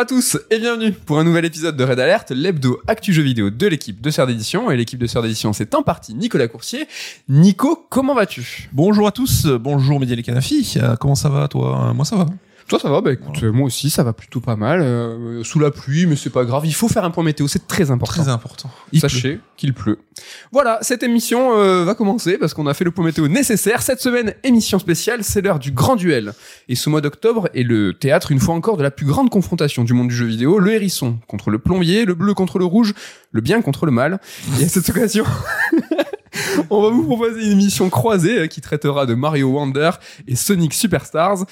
à tous et bienvenue pour un nouvel épisode de Red Alert, l'hebdo actu jeu vidéo de l'équipe de Sœur d'édition. Et l'équipe de Sœur d'édition, c'est en partie Nicolas Coursier. Nico, comment vas-tu? Bonjour à tous, bonjour Médiel Canafi, Euh, comment ça va toi? Moi ça va. Toi, ça va Bah écoute, moi aussi, ça va plutôt pas mal. euh, sous la pluie, mais c'est pas grave. Il faut faire un point météo, c'est très important. Très important. Il Sachez qu'il pleut. Voilà, cette émission euh, va commencer parce qu'on a fait le point météo nécessaire. Cette semaine, émission spéciale, c'est l'heure du grand duel. Et ce mois d'octobre est le théâtre, une fois encore, de la plus grande confrontation du monde du jeu vidéo. Le hérisson contre le plombier, le bleu contre le rouge, le bien contre le mal. Et à cette occasion... On va vous proposer une émission croisée euh, qui traitera de Mario Wonder et Sonic Superstars.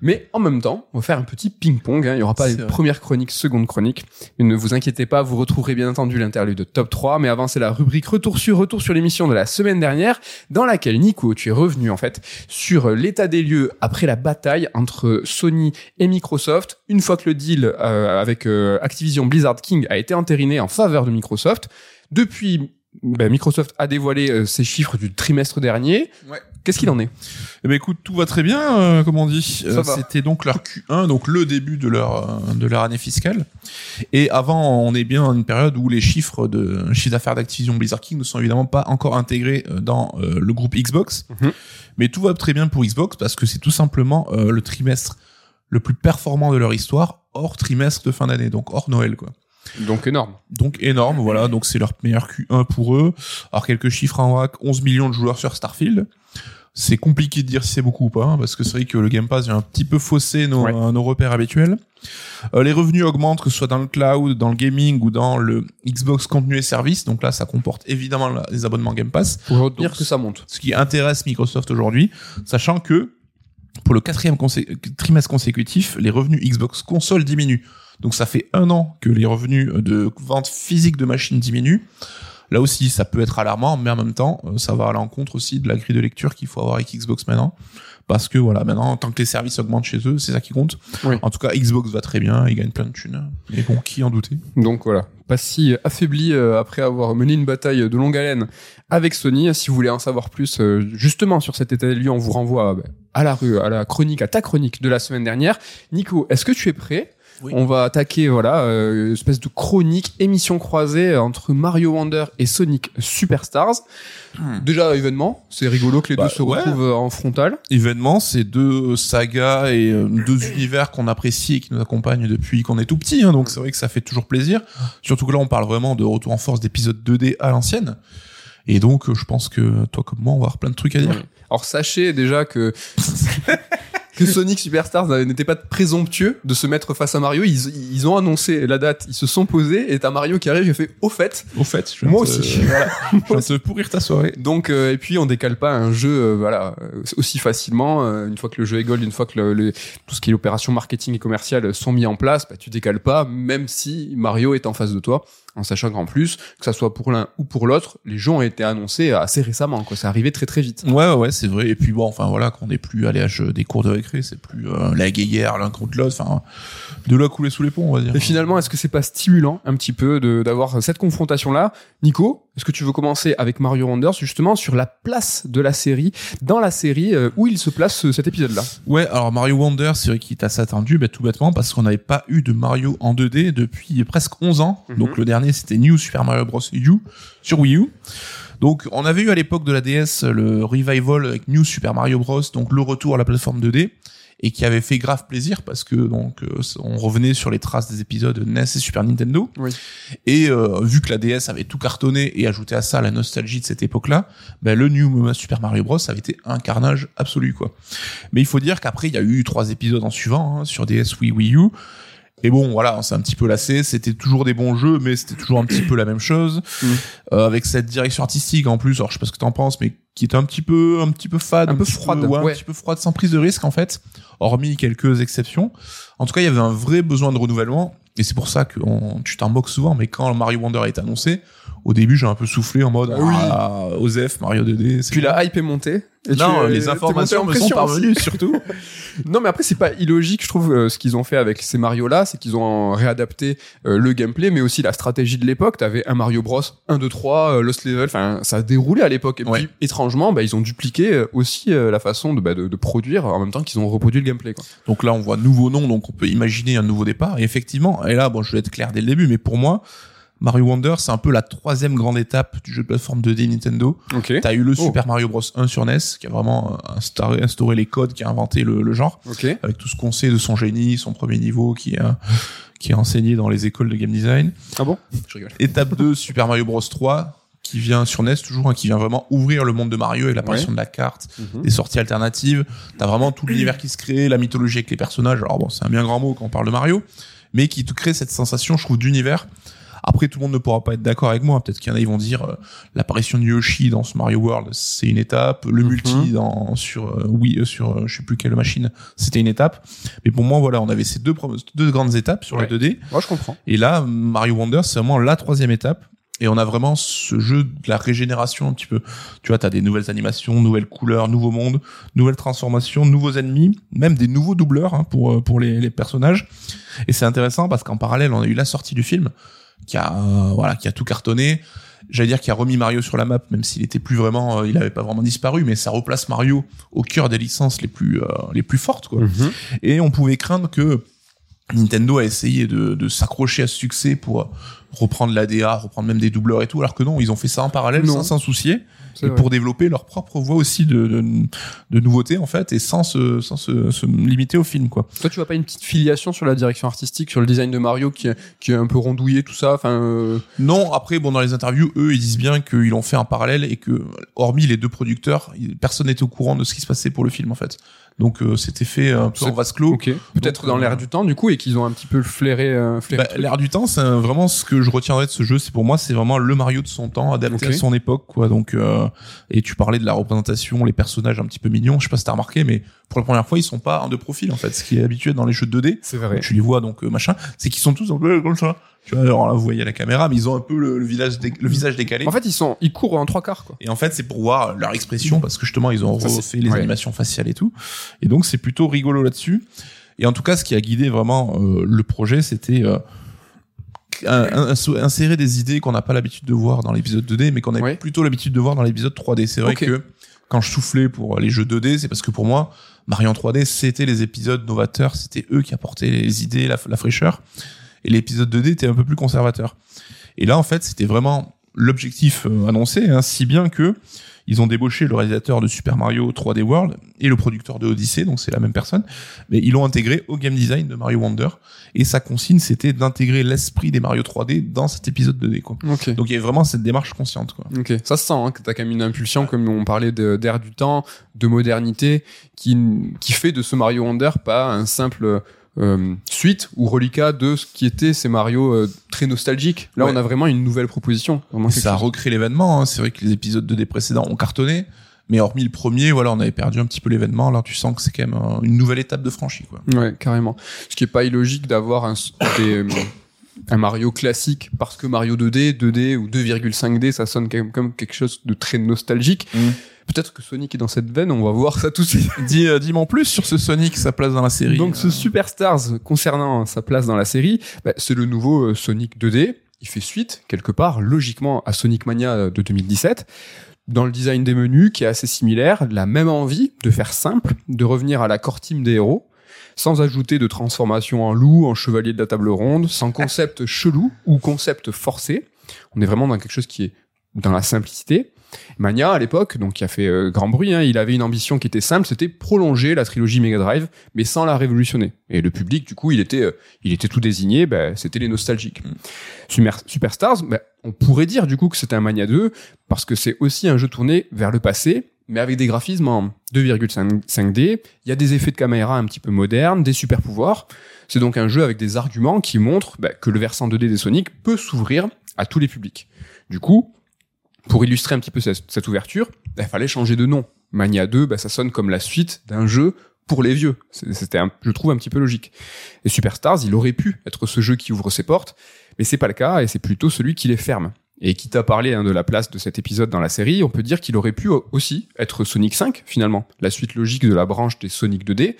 Mais en même temps, on va faire un petit ping-pong. hein. Il n'y aura pas vrai. première chronique, seconde chronique. Et ne vous inquiétez pas, vous retrouverez bien entendu l'interlude de top 3. Mais avant, c'est la rubrique retour sur retour sur l'émission de la semaine dernière, dans laquelle Nico, tu es revenu en fait sur l'état des lieux après la bataille entre Sony et Microsoft. Une fois que le deal euh, avec euh, Activision Blizzard King a été entériné en faveur de Microsoft, depuis ben, Microsoft a dévoilé euh, ses chiffres du trimestre dernier. Ouais. Qu'est-ce qu'il en est? Eh ben écoute, tout va très bien, euh, comme on dit. Euh, va. C'était donc leur Q1, donc le début de leur euh, de leur année fiscale. Et avant, on est bien dans une période où les chiffres de chiffre d'affaires d'Activision Blizzard King ne sont évidemment pas encore intégrés euh, dans euh, le groupe Xbox. Mhm. Mais tout va très bien pour Xbox parce que c'est tout simplement euh, le trimestre le plus performant de leur histoire hors trimestre de fin d'année, donc hors Noël quoi. Donc énorme. Donc énorme, voilà. Donc c'est leur meilleur Q1 pour eux. Alors quelques chiffres en WAC, 11 millions de joueurs sur Starfield. C'est compliqué de dire si c'est beaucoup ou pas, hein, parce que c'est vrai que le Game Pass vient un petit peu fausser nos, Ouais. euh, nos repères habituels. Euh, les revenus augmentent, que ce soit dans le cloud, dans le gaming ou dans le Xbox contenu et services. Donc là, ça comporte évidemment les abonnements Game Pass. Pour Donc, que ça monte. Ce qui intéresse Microsoft aujourd'hui, sachant que pour le quatrième consé- trimestre consécutif, les revenus Xbox console diminuent. Donc ça fait un an que les revenus de vente physique de machines diminuent. Là aussi, ça peut être alarmant, mais en même temps, euh, ça va à l'encontre aussi de la grille de lecture qu'il faut avoir avec Xbox maintenant. Parce que voilà, maintenant, tant que les services augmentent chez eux, c'est ça qui compte. Oui. En tout cas, Xbox va très bien, ils gagnent plein de thunes. Mais bon, qui en doutait? Donc voilà, pas si affaibli euh, après avoir mené une bataille de longue haleine avec Sony. Si vous voulez en savoir plus euh, justement sur cet état des lieux, on vous renvoie à la rue, à la chronique, à ta chronique de la semaine dernière. Nico, est-ce que tu es prêt? Oui. On va attaquer voilà euh, une espèce de chronique émission croisée entre Mario Wonder et Sonic Superstars. Déjà événement, c'est rigolo que les Bah, deux se ouais. retrouvent euh, en frontal. événement, c'est deux sagas et euh, deux univers qu'on apprécie et qui nous accompagnent depuis qu'on est tout petit. hein, donc c'est vrai que ça fait toujours plaisir. Surtout que là, on parle vraiment de retour en force d'épisode 2D à l'ancienne. Et donc, je pense que toi comme moi, on va avoir plein de trucs à dire. Alors sachez déjà que que Sonic Superstars n'était pas présomptueux de se mettre face à Mario. Ils, ils ont annoncé la date, ils se sont posés et t'as Mario qui arrive et fait au fait. Au fait, je Moi te- aussi. voilà, je viens te pourrir ta soirée. Donc euh, et puis on décale pas un jeu euh, voilà euh, aussi facilement euh, une fois que le jeu est gold, une fois que le, le- tout ce qui est opération marketing et commerciale sont mis en place, bah, tu décales pas même si Mario est en face de toi. En sachant qu'en plus, que ça soit pour l'un ou pour l'autre, les jeux ont été annoncés assez récemment. Quoi, c'est arrivé très très vite. Ouais, ouais, c'est vrai. Et puis bon, enfin voilà, qu'on n'est plus à l'âge des cours de récré, c'est plus euh, la guéguerre l'un contre l'autre. Enfin, de là couler sous les ponts, on va dire. Et finalement, est-ce que c'est pas stimulant un petit peu de d'avoir cette confrontation là Nico, est-ce que tu veux commencer avec Mario Wonders justement sur la place de la série dans la série euh, où il se place euh, cet épisode là Ouais, alors Mario Wonder, c'est vrai qu'il est assez attendu, bah, tout bêtement, parce qu'on n'avait pas eu de Mario en 2D depuis presque 11 ans. Mhm. Donc le dernier, c'était New Super Mario Bros. U sur Wii U. Donc on avait eu à l'époque de la DS le revival avec New Super Mario Bros. Donc le retour à la plateforme 2D et qui avait fait grave plaisir parce que donc euh, on revenait sur les traces des épisodes NES et Super Nintendo. Oui. Et euh, vu que la DS avait tout cartonné et ajouté à ça la nostalgie de cette époque-là, ben, le New Super Mario Bros avait été un carnage absolu quoi. Mais il faut dire qu'après il y a eu trois épisodes en suivant hein, sur DS, Wii, Wii U. Et bon, voilà, on s'est un petit peu lassé. C'était toujours des bons jeux, mais c'était toujours un petit peu la même chose. Mm. Euh, avec cette direction artistique en plus. Alors je sais pas ce que t'en penses, mais qui était un petit peu, un petit peu fade, Un peu petit froide, ouais, ouais. un petit peu froide, sans prise de risque en fait. Hormis quelques exceptions. En tout cas, il y avait un vrai besoin de renouvellement. Et c'est pour ça que on- tu t'en moques souvent, mais quand Mario Wonder a été annoncé, au début, j'ai un peu soufflé en mode, oui. ah, Osef, Mario 2D. c'est Puis bon. la hype est montée Tu, non, les informations me sont parvenues surtout. Non, mais après, c'est pas illogique, je trouve, euh, ce qu'ils ont fait avec ces Mario-là, c'est qu'ils ont réadapté euh, le gameplay, mais aussi la stratégie de l'époque. T'avais un Mario Bros 1, 2, 3, euh, Lost Level, enfin, ça a déroulé à l'époque. Et Ouais. puis, étrangement, bah, ils ont dupliqué euh, aussi la façon de, bah, de, de produire en même temps qu'ils ont reproduit le gameplay, quoi. Donc là, on voit nouveau nom, donc on peut imaginer un nouveau départ. Et effectivement, et là, bon, je vais être clair dès le début, mais pour moi, Mario Wonder, c'est un peu la troisième grande étape du jeu de plateforme 2D Nintendo. Ok. T'as eu le Oh. Super Mario Bros 1 sur NES, qui a vraiment euh, instauré, instauré les codes, qui a inventé le, le genre, Ok. avec tout ce qu'on sait de son génie, son premier niveau, qui est, euh, qui est enseigné dans les écoles de game design. Ah bon? Je rigole. Étape 2, Super Mario Bros 3, qui vient sur NES toujours, hein, qui vient vraiment ouvrir le monde de Mario avec l'apparition de la carte, Mhm. des sorties alternatives. T'as vraiment tout l'univers qui se crée, la mythologie avec les personnages. Alors bon, c'est un bien grand mot quand on parle de Mario, mais qui te crée cette sensation, je trouve, d'univers. Après, tout le monde ne pourra pas être d'accord avec moi. Peut-être qu'il y en a, ils vont dire euh, l'apparition de Yoshi dans ce Mario World, c'est une étape. Le Mhm. multi dans sur euh, oui, euh, sur euh, je sais plus quelle machine, c'était une étape. Mais pour moi, voilà, on avait ces deux deux grandes étapes sur Ouais. les 2D. Moi, je comprends. Et là, Mario Wonder, c'est vraiment la troisième étape. Et on a vraiment ce jeu de la régénération un petit peu. Tu vois, t'as des nouvelles animations, nouvelles couleurs, nouveaux mondes, nouvelles transformations, nouveaux ennemis, même des nouveaux doubleurs hein, pour euh, pour les, les personnages. Et c'est intéressant parce qu'en parallèle, on a eu la sortie du film qui a euh, voilà qui a tout cartonné. J'allais dire qui a remis Mario sur la map, même s'il était plus vraiment, euh, il avait pas vraiment disparu, mais ça replace Mario au cœur des licences les plus euh, les plus fortes quoi. Mhm. Et on pouvait craindre que Nintendo a essayé de, de s'accrocher à ce succès pour reprendre l'ADA, reprendre même des doubleurs et tout, alors que non, ils ont fait ça en parallèle Non. sans s'en soucier, et pour développer leur propre voie aussi de, de, de nouveautés en fait, et sans se, sans se, se limiter au film quoi. Toi, tu vois pas une petite filiation sur la direction artistique, sur le design de Mario qui, est- qui est un peu rondouillé, tout ça, enfin, euh, Non, après bon dans les interviews, eux ils disent bien qu'ils l'ont fait en parallèle et que hormis les deux producteurs, personne n'était au courant de ce qui se passait pour le film en fait. Donc euh, c'était fait un peu en vase clos. ok. Peut-être dans euh, l'air du temps, du coup, et qu'ils ont un petit peu flairé, euh, flairé Bah. L'air du temps, c'est vraiment ce que je retiendrai de ce jeu. C'est pour moi, c'est vraiment le Mario de son temps, adapté Ok. à son époque, quoi. Donc, euh, et tu parlais de la représentation, les personnages un petit peu mignons. Je sais pas si t'as remarqué, mais pour la première fois, ils sont pas en deux profils, en fait. Ce qui est habitué dans les jeux 2D. C'est vrai. Tu les vois donc euh, machin, c'est qu'ils sont tous peu comme ça. Tu vois, alors là, vous voyez à la caméra, mais ils ont un peu le, le visage, dé- le visage décalé. En fait, ils sont, ils courent en trois quarts, quoi. Et en fait, c'est pour voir leur expression parce que justement, ils ont Ça, refait les ouais. animations faciales et tout. Et donc, c'est plutôt rigolo là-dessus. Et en tout cas, ce qui a guidé vraiment euh, le projet, c'était euh, un- un- insérer des idées qu'on n'a pas l'habitude de voir dans l'épisode 2D, mais qu'on a Ouais. plutôt l'habitude de voir dans l'épisode 3D. C'est vrai que quand je soufflais pour les jeux 2D, c'est parce que pour moi, Mario en 3D, c'était les épisodes novateurs, c'était eux qui apportaient les idées, la, la fraîcheur. Et l'épisode 2D était un peu plus conservateur. Et là, en fait, c'était vraiment l'objectif euh, annoncé, hein, si bien que ils ont débauché le réalisateur de Super Mario 3D World et le producteur de Odyssey, donc c'est la même personne, mais ils l'ont intégré au game design de Mario Wonder. Et sa consigne, c'était d'intégrer l'esprit des Mario 3D dans cet épisode 2D, quoi. Ok. Donc il y avait vraiment cette démarche consciente, quoi. Ok, ça se sent hein, que t'as quand même une impulsion, comme on parlait d'air du temps, de modernité, qui, qui fait de ce Mario Wonder pas un simple euh, suite ou reliquat de ce qui était ces Mario euh, très nostalgiques. Là, Ouais. on a vraiment une nouvelle proposition. Vraiment Ça chose. recrée l'événement. Hein. C'est vrai que les épisodes 2D précédents ont cartonné. Mais hormis le premier, voilà, on avait perdu un petit peu l'événement. Là, tu sens que c'est quand même euh, une nouvelle étape de franchie, quoi. Ouais, carrément. Ce qui est pas illogique d'avoir un, des, euh, un Mario classique parce que Mario 2D, 2D ou 2,5D, ça sonne quand même comme quelque chose de très nostalgique. Mm. Peut-être que Sonic est dans cette veine, on va voir ça tout de suite. Dis, euh, dis-moi en plus sur ce Sonic, sa place dans la série. Donc ce Superstars concernant sa place dans la série, bah, c'est le nouveau euh, Sonic 2D. Il fait suite quelque part logiquement à Sonic Mania euh, de 2017 dans le design des menus qui est assez similaire, la même envie de faire simple, de revenir à la core team des héros, sans ajouter de transformation en loup, en chevalier de la table ronde, sans concept chelou ou concept forcé. On est vraiment dans quelque chose qui est dans la simplicité. Mania, à l'époque, donc qui a fait euh, grand bruit, hein, il avait une ambition qui était simple, c'était prolonger la trilogie Mega Drive, mais sans la révolutionner. Et le public, du coup, il était, euh, il était tout désigné, ben, c'était les nostalgiques. Super- Superstars, ben, on pourrait dire du coup que c'était un Mania 2, parce que c'est aussi un jeu tourné vers le passé, mais avec des graphismes en 2,5D, il y a des effets de caméra un petit peu modernes, des super pouvoirs. C'est donc un jeu avec des arguments qui montrent ben, que le versant 2D des Sonic peut s'ouvrir à tous les publics. Du coup, pour illustrer un petit peu cette, ouverture, il fallait changer de nom. Mania 2, ben, ça sonne comme la suite d'un jeu pour les vieux. C'était, je trouve, un petit peu logique. Et Superstars, il aurait pu être ce jeu qui ouvre ses portes, mais c'est pas le cas et c'est plutôt celui qui les ferme. Et qui t'a parlé hein, de la place de cet épisode dans la série, on peut dire qu'il aurait pu aussi être Sonic 5 finalement, la suite logique de la branche des Sonic 2D.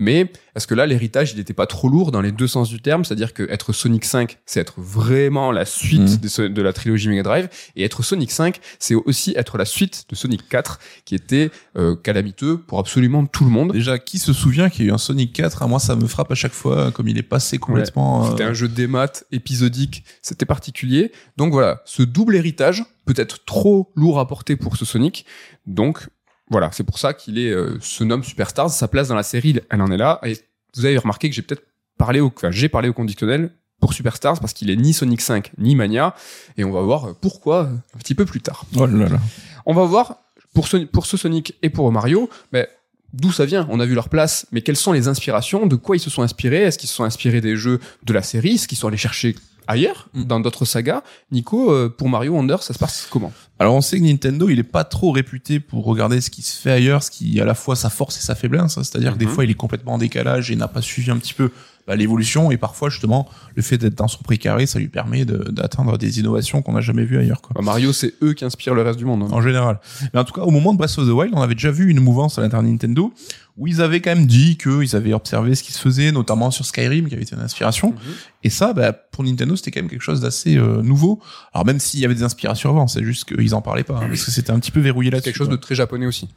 Mais est-ce que là l'héritage il n'était pas trop lourd dans les deux sens du terme, c'est-à-dire que être Sonic 5 c'est être vraiment la suite Mhm. de, la trilogie Mega Drive et être Sonic 5 c'est aussi être la suite de Sonic 4 qui était euh, calamiteux pour absolument tout le monde. Déjà, qui se souvient qu'il y a eu un Sonic 4 à Moi, ça me frappe à chaque fois, comme il est passé complètement. euh, C'était un jeu de démat épisodique, c'était particulier. Donc voilà, ce double héritage peut être trop lourd à porter pour ce Sonic. Donc voilà, c'est pour ça qu'il est euh, se nomme Superstars. Sa place dans la série, elle en est là. Et vous avez remarqué que j'ai peut-être parlé au, enfin, j'ai parlé au conditionnel pour Superstars parce qu'il est ni Sonic 5 ni Mania. Et on va voir pourquoi euh, un petit peu plus tard. Oh là là. On va voir pour ce, pour ce Sonic et pour Mario, ben, d'où ça vient? On a vu leur place, mais quelles sont les inspirations? De quoi ils se sont inspirés? Est-ce qu'ils se sont inspirés des jeux de la série? Est-ce qu'ils sont allés chercher ailleurs, Mm. dans d'autres sagas Nico, euh, pour Mario Wonder, ça se passe comment? Alors on sait que Nintendo, il est pas trop réputé pour regarder ce qui se fait ailleurs, ce qui est à la fois sa force et sa faiblesse. hein. C'est-à-dire que des Mhm. fois, il est complètement en décalage et n'a pas suivi un petit peu bah, l'évolution. Et parfois, justement, le fait d'être dans son précaré, ça lui permet de- d'atteindre des innovations qu'on n'a jamais vues ailleurs. Quoi. Bah, Mario, c'est eux qui inspirent le reste du monde. hein. En général. Mais en tout cas, au moment de Breath of the Wild, on avait déjà vu une mouvance à l'intérieur de Nintendo où ils avaient quand même dit qu'ils avaient observé ce qui se faisait, notamment sur Skyrim, qui avait été une inspiration. Mhm. Et ça, bah, pour Nintendo, c'était quand même quelque chose d'assez euh, nouveau. Alors même s'il y avait des inspirations avant, c'est juste qu'ils en parlaient pas, hein, parce que c'était un petit peu verrouillé là-dessus. quelque chose de très japonais aussi.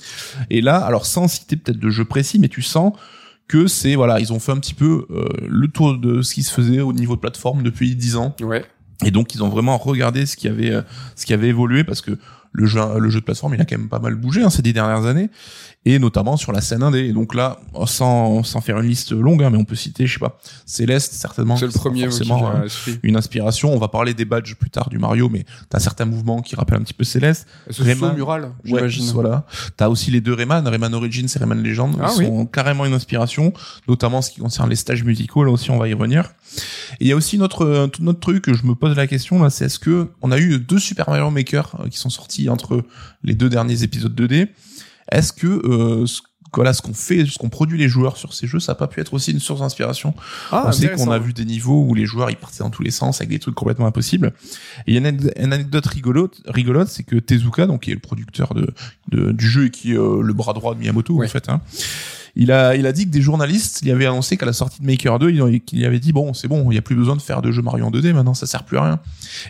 Et là, alors sans citer peut-être de jeu précis, mais tu sens que c'est voilà, ils ont fait un petit peu euh, le tour de ce qui se faisait au niveau de plateforme depuis 10 ans. Ouais. Et donc ils ont vraiment regardé ce qui avait euh, ce qui avait évolué parce que le jeu le jeu de plateforme il a quand même pas mal bougé hein, ces dix dernières années et notamment sur la scène indé. Et donc là sans sans faire une liste longue hein, mais on peut citer je sais pas Céleste certainement C'est le premier forcément euh, une inspiration. On va parler des badges plus tard du Mario mais t'as certains mouvements qui rappellent un petit peu Céleste. Ce Rayman. mural, Ouais, j'imagine. voilà. T'as aussi les deux Rayman, Rayman Origins et Rayman Legend, Ah qui oui. sont carrément une inspiration, notamment en ce qui concerne les stages musicaux. Là aussi, on va y revenir. Et il y a aussi notre un tout autre truc. Je me pose la question là, c'est est-ce que on a eu deux Super Mario Maker euh, qui sont sortis entre les deux derniers épisodes 2D. Est-ce que euh, ce- voilà, ce qu'on fait, ce qu'on produit les joueurs sur ces jeux, ça n'a pas pu être aussi une source d'inspiration Ah, on sait qu'on a vu des niveaux où les joueurs ils partaient dans tous les sens avec des trucs complètement impossibles. Et il y a une, ane- une anecdote rigolote, rigolote, c'est que Tezuka, donc qui est le producteur de, de- du jeu et qui est euh, le bras droit de Miyamoto Ouais. en fait, hein, il a il a dit que des journalistes lui avaient annoncé qu'à la sortie de Maker 2, il, qu'il y avait dit bon c'est bon, il y a plus besoin de faire de jeux Mario en 2D maintenant, ça sert plus à rien.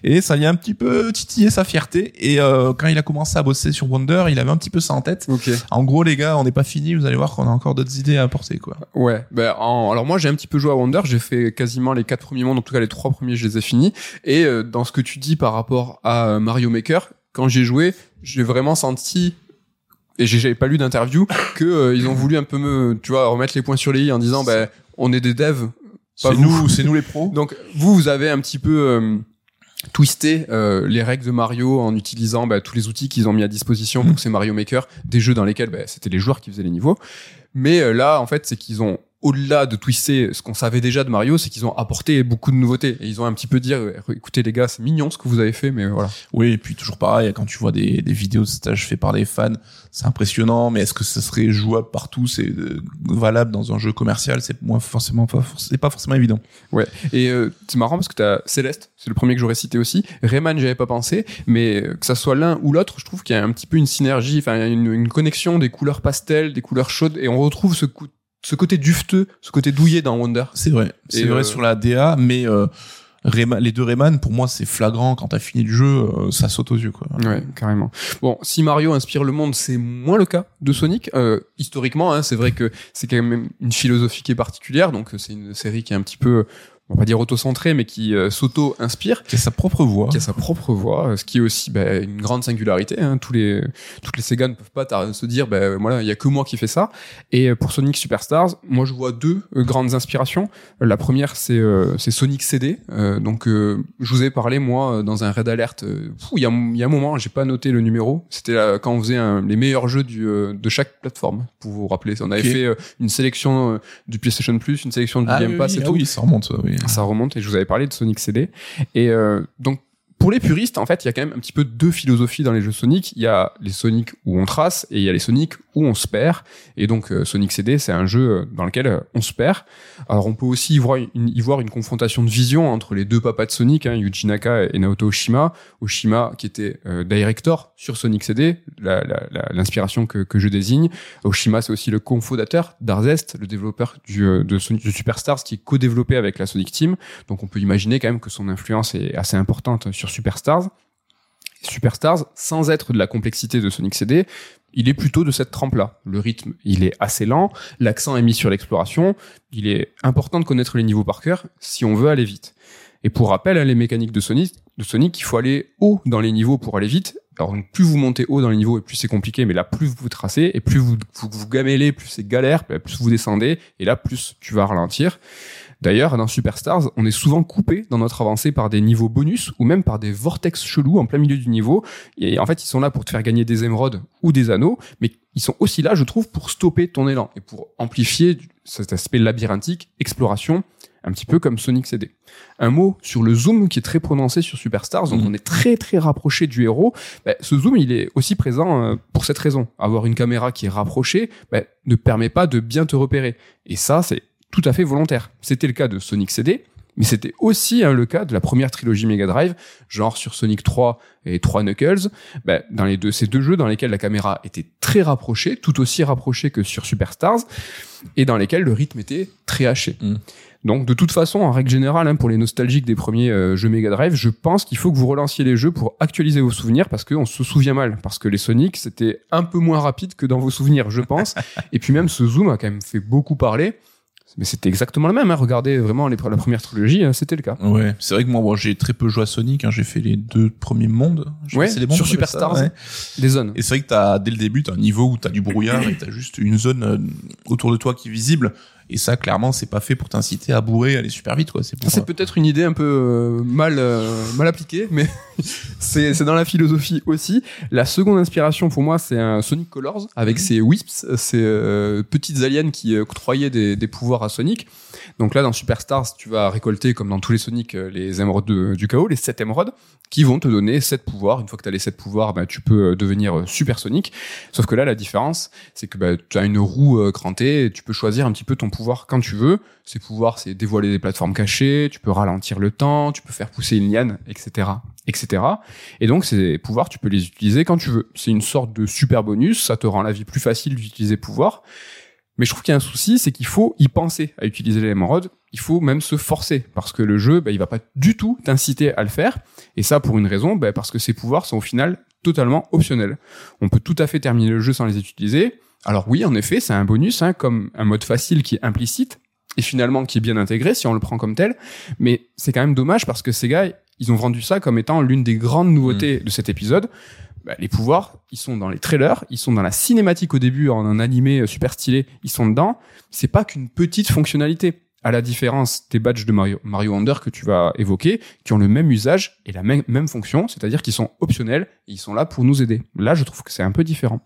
Et ça lui a un petit peu titillé sa fierté. Et euh, quand il a commencé à bosser sur Wonder, il avait un petit peu ça en tête. Ok. En gros les gars, on n'est pas fini, vous allez voir qu'on a encore d'autres idées à apporter quoi. Ouais. Ben, en- alors moi j'ai un petit peu joué à Wonder, j'ai fait quasiment les quatre premiers mondes, en tout cas les trois premiers je les ai finis. Et euh, dans ce que tu dis par rapport à euh, Mario Maker, quand j'ai joué, j'ai vraiment senti et j'ai j'avais pas lu d'interview que euh, ils ont voulu un peu me, tu vois, remettre les points sur les i en disant ben on est des devs. Pas C'est nous, c'est nous les pros. Donc vous vous avez un petit peu euh, twisté euh, les règles de Mario en utilisant bah, tous les outils qu'ils ont mis à disposition pour ces Mario Maker, des jeux dans lesquels bah, c'était les joueurs qui faisaient les niveaux. Mais euh, là, en fait, c'est qu'ils ont au-delà de twister ce qu'on savait déjà de Mario, c'est qu'ils ont apporté beaucoup de nouveautés. Et ils ont un petit peu dit, écoutez les gars, c'est mignon ce que vous avez fait, mais voilà. Oui, et puis toujours pareil, quand tu vois des, des vidéos de stage faits par des fans, c'est impressionnant, mais est-ce que ça serait jouable partout, c'est euh, valable dans un jeu commercial, c'est moins forcément pas, c'est pas forcément évident. Ouais. Et euh, c'est marrant parce que t'as Céleste, c'est le premier que j'aurais cité aussi. Rayman, j'avais pas pensé, mais euh, que ça soit l'un ou l'autre, je trouve qu'il y a un petit peu une synergie, enfin une, une connexion des couleurs pastel, des couleurs chaudes, et on retrouve ce, coup- ce côté dufteux, ce côté douillé dans Wonder. C'est vrai, c'est vrai euh, sur la DA, mais euh, Rayman- les deux Rayman, pour moi, c'est flagrant quand t'as fini le jeu, euh, ça saute aux yeux, quoi. Ouais, carrément. Bon, si Mario inspire le monde, c'est moins le cas de Sonic. Euh, historiquement, hein, c'est vrai que c'est quand même une philosophie qui est particulière, donc c'est une série qui est un petit peu, on va pas dire auto-centrée, mais qui euh, s'auto-inspire. Qui a sa propre voix. qui a sa propre voix, euh, ce qui est aussi bah, une grande singularité. Hein. Tous les toutes les Sega ne peuvent pas se dire, ben voilà, il y a que moi qui fais ça. Et euh, pour Sonic Superstars, moi je vois deux grandes inspirations. La première, c'est euh, c'est Sonic CD. Euh, donc euh, je vous ai parlé moi dans un Red Alert. euh, fou, Il y a il y a un moment, j'ai pas noté le numéro. C'était quand on faisait un- les meilleurs jeux du, euh, de chaque plateforme. Pour vous rappeler, on avait fait une sélection du PlayStation Plus, une sélection du Ah Game Pass oui, et ah tout oui, ça remonte, oui. Ça remonte et je vous avais parlé de Sonic CD et euh, donc pour les puristes, en fait, il y a quand même un petit peu deux philosophies dans les jeux Sonic. Il y a les Sonic où on trace et il y a les Sonic où on se perd. Et donc euh, Sonic CD, c'est un jeu euh, dans lequel euh, on se perd. Alors on peut aussi y voir une, confrontation de vision entre les deux papas de Sonic, hein, Yuji Naka et Naoto Oshima. Oshima qui était director sur Sonic CD, l'inspiration que, je désigne. Oshima, c'est aussi le cofondateur d'Arzest, le développeur de, de Superstars, qui est co-développé avec la Sonic Team. Donc on peut imaginer quand même que son influence est assez importante sur Superstars. Superstars, sans être de la complexité de Sonic CD, il est plutôt de cette trempe-là. Le rythme, il est assez lent, l'accent est mis sur l'exploration, il est important de connaître les niveaux par cœur si on veut aller vite. Et pour rappel, hein, les mécaniques de Sonic, de Sonic, il faut aller haut dans les niveaux pour aller vite. Alors plus vous montez haut dans les niveaux et plus c'est compliqué, mais là plus vous tracez et plus vous vous, plus c'est galère, plus vous descendez et là plus tu vas ralentir. D'ailleurs, dans Superstars, on est souvent coupé dans notre avancée par des niveaux bonus ou même par des vortex chelous en plein milieu du niveau. Et en fait, ils sont là pour te faire gagner des émeraudes ou des anneaux, mais ils sont aussi là, je trouve, pour stopper ton élan et pour amplifier cet aspect labyrinthique, exploration, un petit peu comme Sonic CD. Un mot sur le zoom qui est très prononcé sur Superstars, donc mm. on est très très rapproché du héros. Ben, ce zoom, il est aussi présent euh, pour cette raison. Avoir une caméra qui est rapprochée ben, ne permet pas de bien te repérer. Et ça, c'est tout à fait volontaire. C'était le cas de Sonic CD, mais c'était aussi hein, le cas de la première trilogie Mega Drive, genre sur Sonic 3 et 3 Knuckles, bah, dans les deux, ces deux jeux dans lesquels la caméra était très rapprochée, tout aussi rapprochée que sur Superstars, et dans lesquels le rythme était très haché. Mm. Donc de toute façon, en règle générale, hein, pour les nostalgiques des premiers euh, jeux Mega Drive, je pense qu'il faut que vous relanciez les jeux pour actualiser vos souvenirs parce qu'on se souvient mal, parce que les Sonic c'était un peu moins rapide que dans vos souvenirs, je pense. et puis même ce zoom a quand même fait beaucoup parler mais c'était exactement le même. Hein. Regardez vraiment les, la première trilogie, hein, c'était le cas. Ouais, c'est vrai que moi, bon, j'ai très peu joué à Sonic. Hein. J'ai fait les deux premiers mondes. Ouais, les mondes, sur Superstars, ouais. des zones. Et c'est vrai que t'as dès le début, t'as un niveau où t'as du brouillard et t'as juste une zone euh, autour de toi qui est visible. Et ça, clairement, c'est pas fait pour t'inciter à bourrer, à aller super vite, quoi. C'est c'est peut-être une idée un peu euh, mal euh, mal appliquée, mais c'est c'est dans la philosophie aussi. La seconde inspiration pour moi, c'est un Sonic Colors avec mhm. ses Wisps, ces euh, petites aliens qui octroyaient des, des pouvoirs à Sonic. Donc là, dans Superstars, tu vas récolter, comme dans tous les Sonic, les émeraudes du chaos, les 7 émeraudes, qui vont te donner 7 pouvoirs. Une fois que tu as les 7 pouvoirs, ben, tu peux devenir Super Sonic. Sauf que là, la différence, c'est que ben, tu as une roue crantée et tu peux choisir un petit peu ton pouvoir quand tu veux. Ces pouvoirs, c'est dévoiler des plateformes cachées, tu peux ralentir le temps, tu peux faire pousser une liane, etc., etc. Et donc, ces pouvoirs, tu peux les utiliser quand tu veux. C'est une sorte de super bonus, ça te rend la vie plus facile d'utiliser pouvoir. Mais je trouve qu'il y a un souci, c'est qu'il faut y penser à utiliser les émeraudes. Il faut même se forcer parce que le jeu, bah, il va pas du tout t'inciter à le faire. Et ça pour une raison, bah, parce que ces pouvoirs sont au final totalement optionnels. On peut tout à fait terminer le jeu sans les utiliser. Alors oui, en effet, c'est un bonus, hein, comme un mode facile qui est implicite et finalement qui est bien intégré si on le prend comme tel. Mais c'est quand même dommage parce que ces gars, ils ont vendu ça comme étant l'une des grandes nouveautés mm. de cet épisode. Bah, les pouvoirs, ils sont dans les trailers, ils sont dans la cinématique au début en un animé euh, super stylé, ils sont dedans. C'est pas qu'une petite fonctionnalité. À la différence des badges de Mario, Mario Wonder que tu vas évoquer, qui ont le même usage et la même, même fonction, c'est-à-dire qu'ils sont optionnels et ils sont là pour nous aider. Là, je trouve que c'est un peu différent.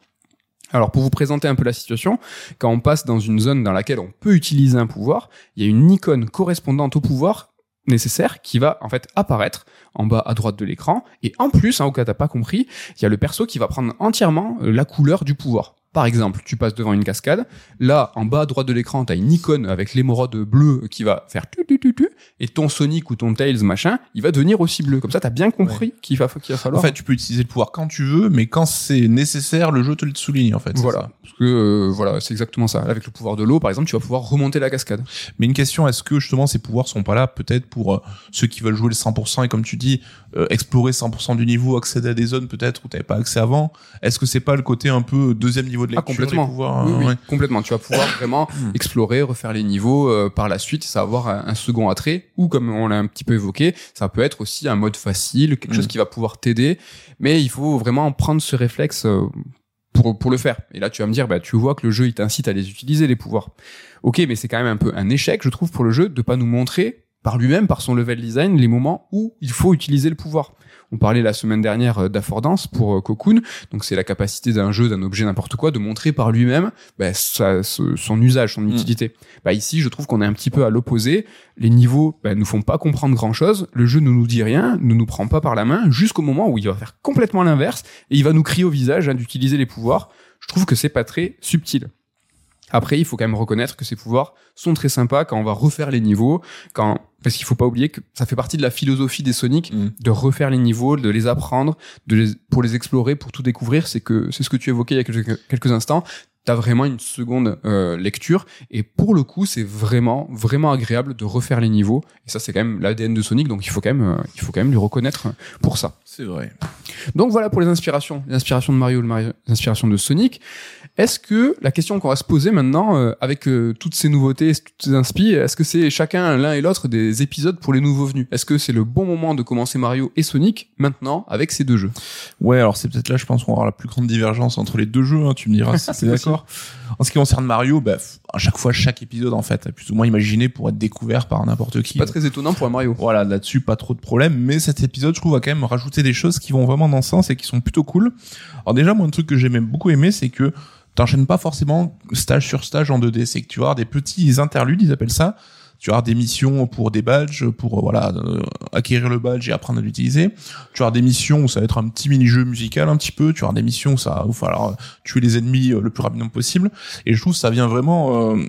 Alors pour vous présenter un peu la situation, quand on passe dans une zone dans laquelle on peut utiliser un pouvoir, il y a une icône correspondante au pouvoir nécessaire qui va en fait apparaître en bas à droite de l'écran et en plus, hein, au cas t'as pas compris, il y a le perso qui va prendre entièrement euh, la couleur du pouvoir. Par exemple, tu passes devant une cascade. Là, en bas à droite de l'écran, tu as une icône avec l'émeraude bleue qui va faire tu, tu, tu, tu, et ton Sonic ou ton Tails machin, il va devenir aussi bleu. Comme ça, tu as bien compris qu'il va, qu'il va falloir. En fait, tu peux utiliser le pouvoir quand tu veux, mais quand c'est nécessaire, le jeu te le souligne en fait. Voilà, parce que euh, voilà, c'est exactement ça. Avec le pouvoir de l'eau, par exemple, tu vas pouvoir remonter la cascade. Mais une question, est-ce que justement ces pouvoirs sont pas là peut-être pour euh, ceux qui veulent jouer le 100% et comme tu dis, euh, explorer 100% du niveau, accéder à des zones peut-être où t'avais pas accès avant? Est-ce que c'est pas le côté un peu deuxième niveau de ah, lecture ah, complètement oui, oui, complètement. Tu vas pouvoir vraiment hmm. explorer, refaire les niveaux euh, par la suite. Ça va avoir un, second attrait ou comme on l'a un petit peu évoqué, ça peut être aussi un mode facile, quelque chose hmm. qui va pouvoir t'aider. Mais il faut vraiment prendre ce réflexe euh, pour, pour le faire. Et là, tu vas me dire, bah, tu vois que le jeu, il t'incite à les utiliser, les pouvoirs. Ok, mais c'est quand même un peu un échec, je trouve, pour le jeu de pas nous montrer par lui-même, par son level design, les moments où il faut utiliser le pouvoir. On parlait la semaine dernière euh, d'affordance pour euh, Cocoon. Donc c'est la capacité d'un jeu, d'un objet, n'importe quoi, de montrer par lui-même bah, sa- son usage, son Mm. utilité. Bah, ici, je trouve qu'on est un petit peu à l'opposé. Les niveaux bah, nous font pas comprendre grand-chose. Le jeu ne nous dit rien, ne nous prend pas par la main, jusqu'au moment où il va faire complètement l'inverse et il va nous crier au visage hein, d'utiliser les pouvoirs. Je trouve que c'est pas très subtil. Après, il faut quand même reconnaître que ces pouvoirs sont très sympas quand on va refaire les niveaux, quand parce qu'il faut pas oublier que ça fait partie de la philosophie des Sonic Mm. de refaire les niveaux, de les apprendre, de les, pour les explorer, pour tout découvrir. C'est que c'est ce que tu évoquais il y a quelques, quelques instants. T'as vraiment une seconde euh, lecture et pour le coup, c'est vraiment vraiment agréable de refaire les niveaux. Et ça, c'est quand même l'ADN de Sonic, donc il faut quand même euh, il faut quand même lui reconnaître pour ça. C'est vrai. Donc voilà pour les inspirations, les inspirations de Mario- les inspirations de Sonic. Est-ce que la question qu'on va se poser maintenant, euh, avec euh, toutes ces nouveautés, toutes ces inspi, est-ce que c'est chacun l'un et l'autre des épisodes pour les nouveaux venus? Est-ce que c'est le bon moment de commencer Mario et Sonic maintenant avec ces deux jeux? Ouais, alors c'est peut-être là, je pense, qu'on aura la plus grande divergence entre les deux jeux. hein, tu me diras si t'es d'accord. En ce qui concerne Mario, bah, à chaque fois, chaque épisode, en fait, est plus ou moins imaginé pour être découvert par n'importe qui. Pas très étonnant pour un Mario. Voilà, là-dessus, pas trop de problème. Mais cet épisode, je trouve, va quand même rajouter des choses qui vont vraiment dans ce sens et qui sont plutôt cool. Alors déjà, moi, un truc que j'ai même beaucoup aimé, c'est que t'enchaînes pas forcément stage sur stage en 2D. C'est que tu vas avoir des petits interludes, ils appellent ça. Tu vas avoir des missions pour des badges, pour euh, voilà euh, acquérir le badge et apprendre à l'utiliser. Tu vas avoir des missions où ça va être un petit mini-jeu musical un petit peu. Tu vas avoir des missions où ça va falloir euh, tuer les ennemis euh, le plus rapidement possible. Et je trouve que ça vient vraiment euh,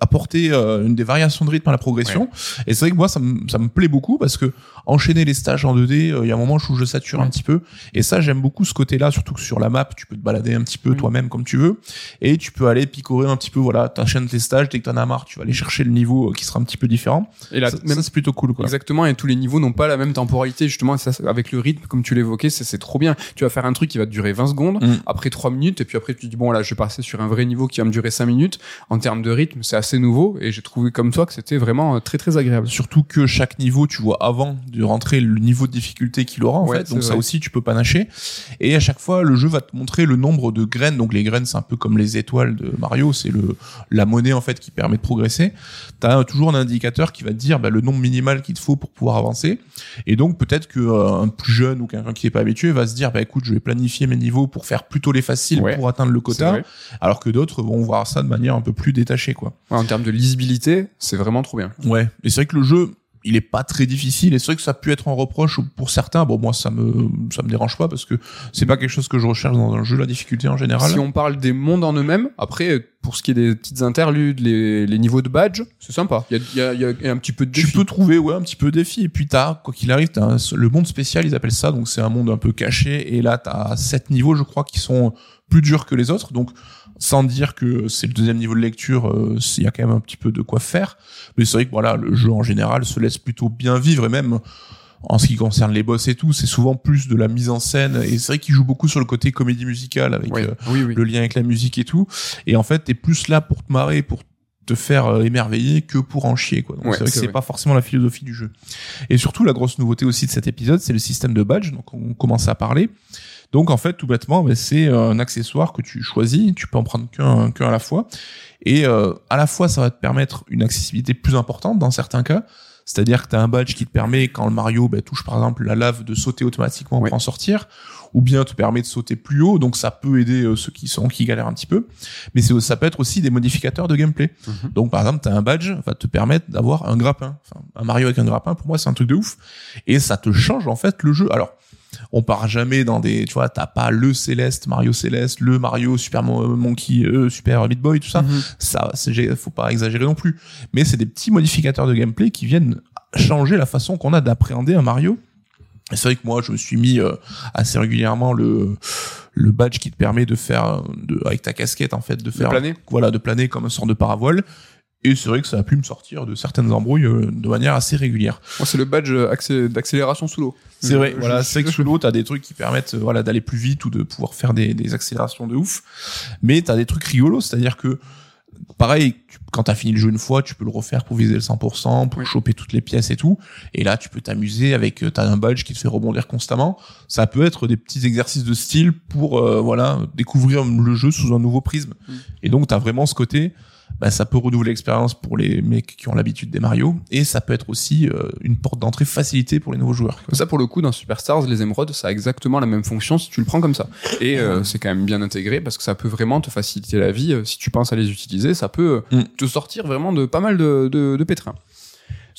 apporter euh, une des variations de rythme à la progression. Et c'est vrai que moi, ça me, ça me plaît beaucoup parce que enchaîner les stages en 2D, euh, il y a un moment où je sature un petit peu. Et ça, j'aime beaucoup ce côté-là, surtout que sur la map, tu peux te balader un petit peu toi-même comme tu veux. Et tu peux aller picorer un petit peu, voilà, t'enchaînes tes stages, dès que t'en as marre, tu vas aller chercher le niveau euh, qui sera un petit peu différent. Et là, ça, même ça, c'est plutôt cool, quoi. Exactement, et tous les niveaux n'ont pas la même temporalité, justement, ça, avec le rythme, comme tu l'évoquais, c'est c'est trop bien. Tu vas faire un truc qui va te durer 20 secondes, Mm. après 3 minutes, et puis après tu te dis, bon là, je vais passer sur un vrai niveau qui va me durer 5 minutes. En termes de rythme, c'est assez nouveau, et j'ai trouvé comme toi que c'était vraiment euh, très très agréable. Surtout que chaque niveau, tu vois avant de rentrer le niveau de difficulté qu'il aura en Ouais, fait. Donc ça aussi, tu peux panacher. Et à chaque fois, le jeu va te montrer le nombre de graines. Donc les graines, c'est un peu comme les étoiles de Mario, c'est le la monnaie en fait qui permet de progresser. T'as toujours un indicateur qui va te dire bah, le nombre minimal qu'il te faut pour pouvoir avancer. Et donc peut-être que euh, un plus jeune ou quelqu'un qui n'est pas habitué va se dire bah écoute, je vais planifier mes niveaux pour faire plutôt les faciles Ouais. pour atteindre le quota, alors que d'autres vont voir ça de manière un peu plus détachée quoi. Ouais, en termes de lisibilité, c'est vraiment trop bien. Ouais, et c'est vrai que le jeu, il est pas très difficile, et c'est vrai que ça a pu être un reproche pour certains. Bon, moi, ça me, ça me dérange pas parce que c'est pas quelque chose que je recherche dans un jeu, la difficulté en général. Si on parle des mondes en eux-mêmes, après, pour ce qui est des petites interludes, les, les niveaux de badge, c'est sympa. Il y a, y, a, y a un petit peu de Tu défi. peux trouver, ouais, un petit peu de défi. Et puis t'as, quoi qu'il arrive, t'as un- le monde spécial, ils appellent ça. Donc c'est un monde un peu caché. Et là, t'as sept niveaux, je crois, qui sont plus durs que les autres. Donc, sans dire que c'est le deuxième niveau de lecture, euh, il y a quand même un petit peu de quoi faire. Mais c'est vrai que voilà, le jeu en général se laisse plutôt bien vivre et même en ce qui concerne les boss et tout, c'est souvent plus de la mise en scène. Et c'est vrai qu'il joue beaucoup sur le côté comédie musicale avec euh, oui, oui. le lien avec la musique et tout. Et en fait, t'es plus là pour te marrer, pour te faire euh, émerveiller que pour en chier, quoi. Donc Ouais, c'est vrai que c'est c'est vrai. pas forcément la philosophie du jeu. Et surtout, la grosse nouveauté aussi de cet épisode, c'est le système de badge. Donc on commence à parler. Donc en fait, tout bêtement, ben, c'est un accessoire que tu choisis. Tu peux en prendre qu'un qu'un à la fois. Et euh, à la fois, ça va te permettre une accessibilité plus importante dans certains cas. C'est-à-dire que tu as un badge qui te permet, quand le Mario ben, touche par exemple la lave, de sauter automatiquement pour en sortir, ou bien te permet de sauter plus haut, donc ça peut aider euh, ceux qui sont qui galèrent un petit peu. Mais ça peut être aussi des modificateurs de gameplay. Mhm. Donc par exemple, tu as un badge va te permettre d'avoir un grappin. Enfin, un Mario avec un grappin, pour moi, c'est un truc de ouf. Et ça te change en fait le jeu. Alors, on part jamais dans des, tu vois, t'as pas le Céleste, Mario Céleste, le Mario Super Mo- Monkey, euh, Super Meat Boy, tout ça. Mhm. Ça, c'est, faut pas exagérer non plus. Mais c'est des petits modificateurs de gameplay qui viennent changer la façon qu'on a d'appréhender un Mario. Et c'est vrai que moi, je me suis mis euh, assez régulièrement le le badge qui te permet de faire euh, de, avec ta casquette en fait de faire planer. voilà de planer comme un sort de paravoile. Et c'est vrai que ça a pu me sortir de certaines embrouilles euh, de manière assez régulière. Moi, c'est le badge euh, accé- d'accélération sous l'eau. C'est vrai, Je- voilà, c'est que sous l'eau, t'as des trucs qui permettent, euh, voilà, d'aller plus vite ou de pouvoir faire des, des accélérations de ouf. Mais t'as des trucs rigolos, c'est-à-dire que, pareil, tu- quand t'as fini le jeu une fois, tu peux le refaire pour viser le 100%, pour Oui. choper toutes les pièces et tout. Et là, tu peux t'amuser avec, t'as un badge qui te fait rebondir constamment. Ça peut être des petits exercices de style pour, euh, voilà, découvrir le jeu sous un nouveau prisme. Mm. Et donc, t'as vraiment ce côté, bah, ça peut renouveler l'expérience pour les mecs qui ont l'habitude des Mario, et ça peut être aussi euh, une porte d'entrée facilitée pour les nouveaux joueurs. Ça, pour le coup, dans Superstars, les émeraudes, ça a exactement la même fonction si tu le prends comme ça. Et euh, c'est quand même bien intégré parce que ça peut vraiment te faciliter la vie. Euh, Si tu penses à les utiliser, ça peut Mm. te sortir vraiment de pas mal de, de, de pétrins.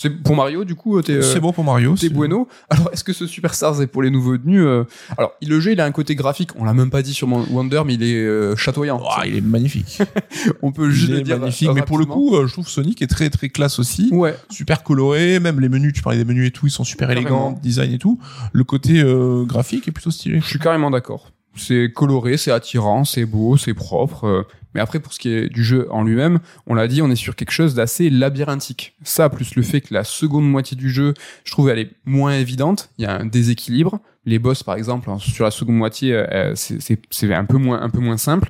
C'est pour Mario, du coup, t'es. euh, c'est bon pour Mario. T'es c'est- bueno. Alors, est-ce que ce Superstars est pour les nouveaux venus euh, Alors, le jeu, il a un côté graphique. On l'a même pas dit sur Wonder, mais il est euh, chatoyant. Ouah, il est magnifique. On peut juste il le est dire magnifique. Mais pour le coup, euh, je trouve Sonic est très très classe aussi. ouais. super coloré, même les menus, tu parlais des menus et tout, ils sont super Carrément. élégants, design et tout. Le côté euh, graphique est plutôt stylé. Je suis carrément d'accord. C'est coloré, c'est attirant, c'est beau, c'est propre. euh, Mais après, pour ce qui est du jeu en lui-même, on l'a dit, on est sur quelque chose d'assez labyrinthique. Ça, plus le fait que la seconde moitié du jeu, je trouve, elle est moins évidente. Il y a un déséquilibre. Les boss, par exemple, hein, sur la seconde moitié, euh, c'est- c'est c'est un peu moins, un peu moins simple.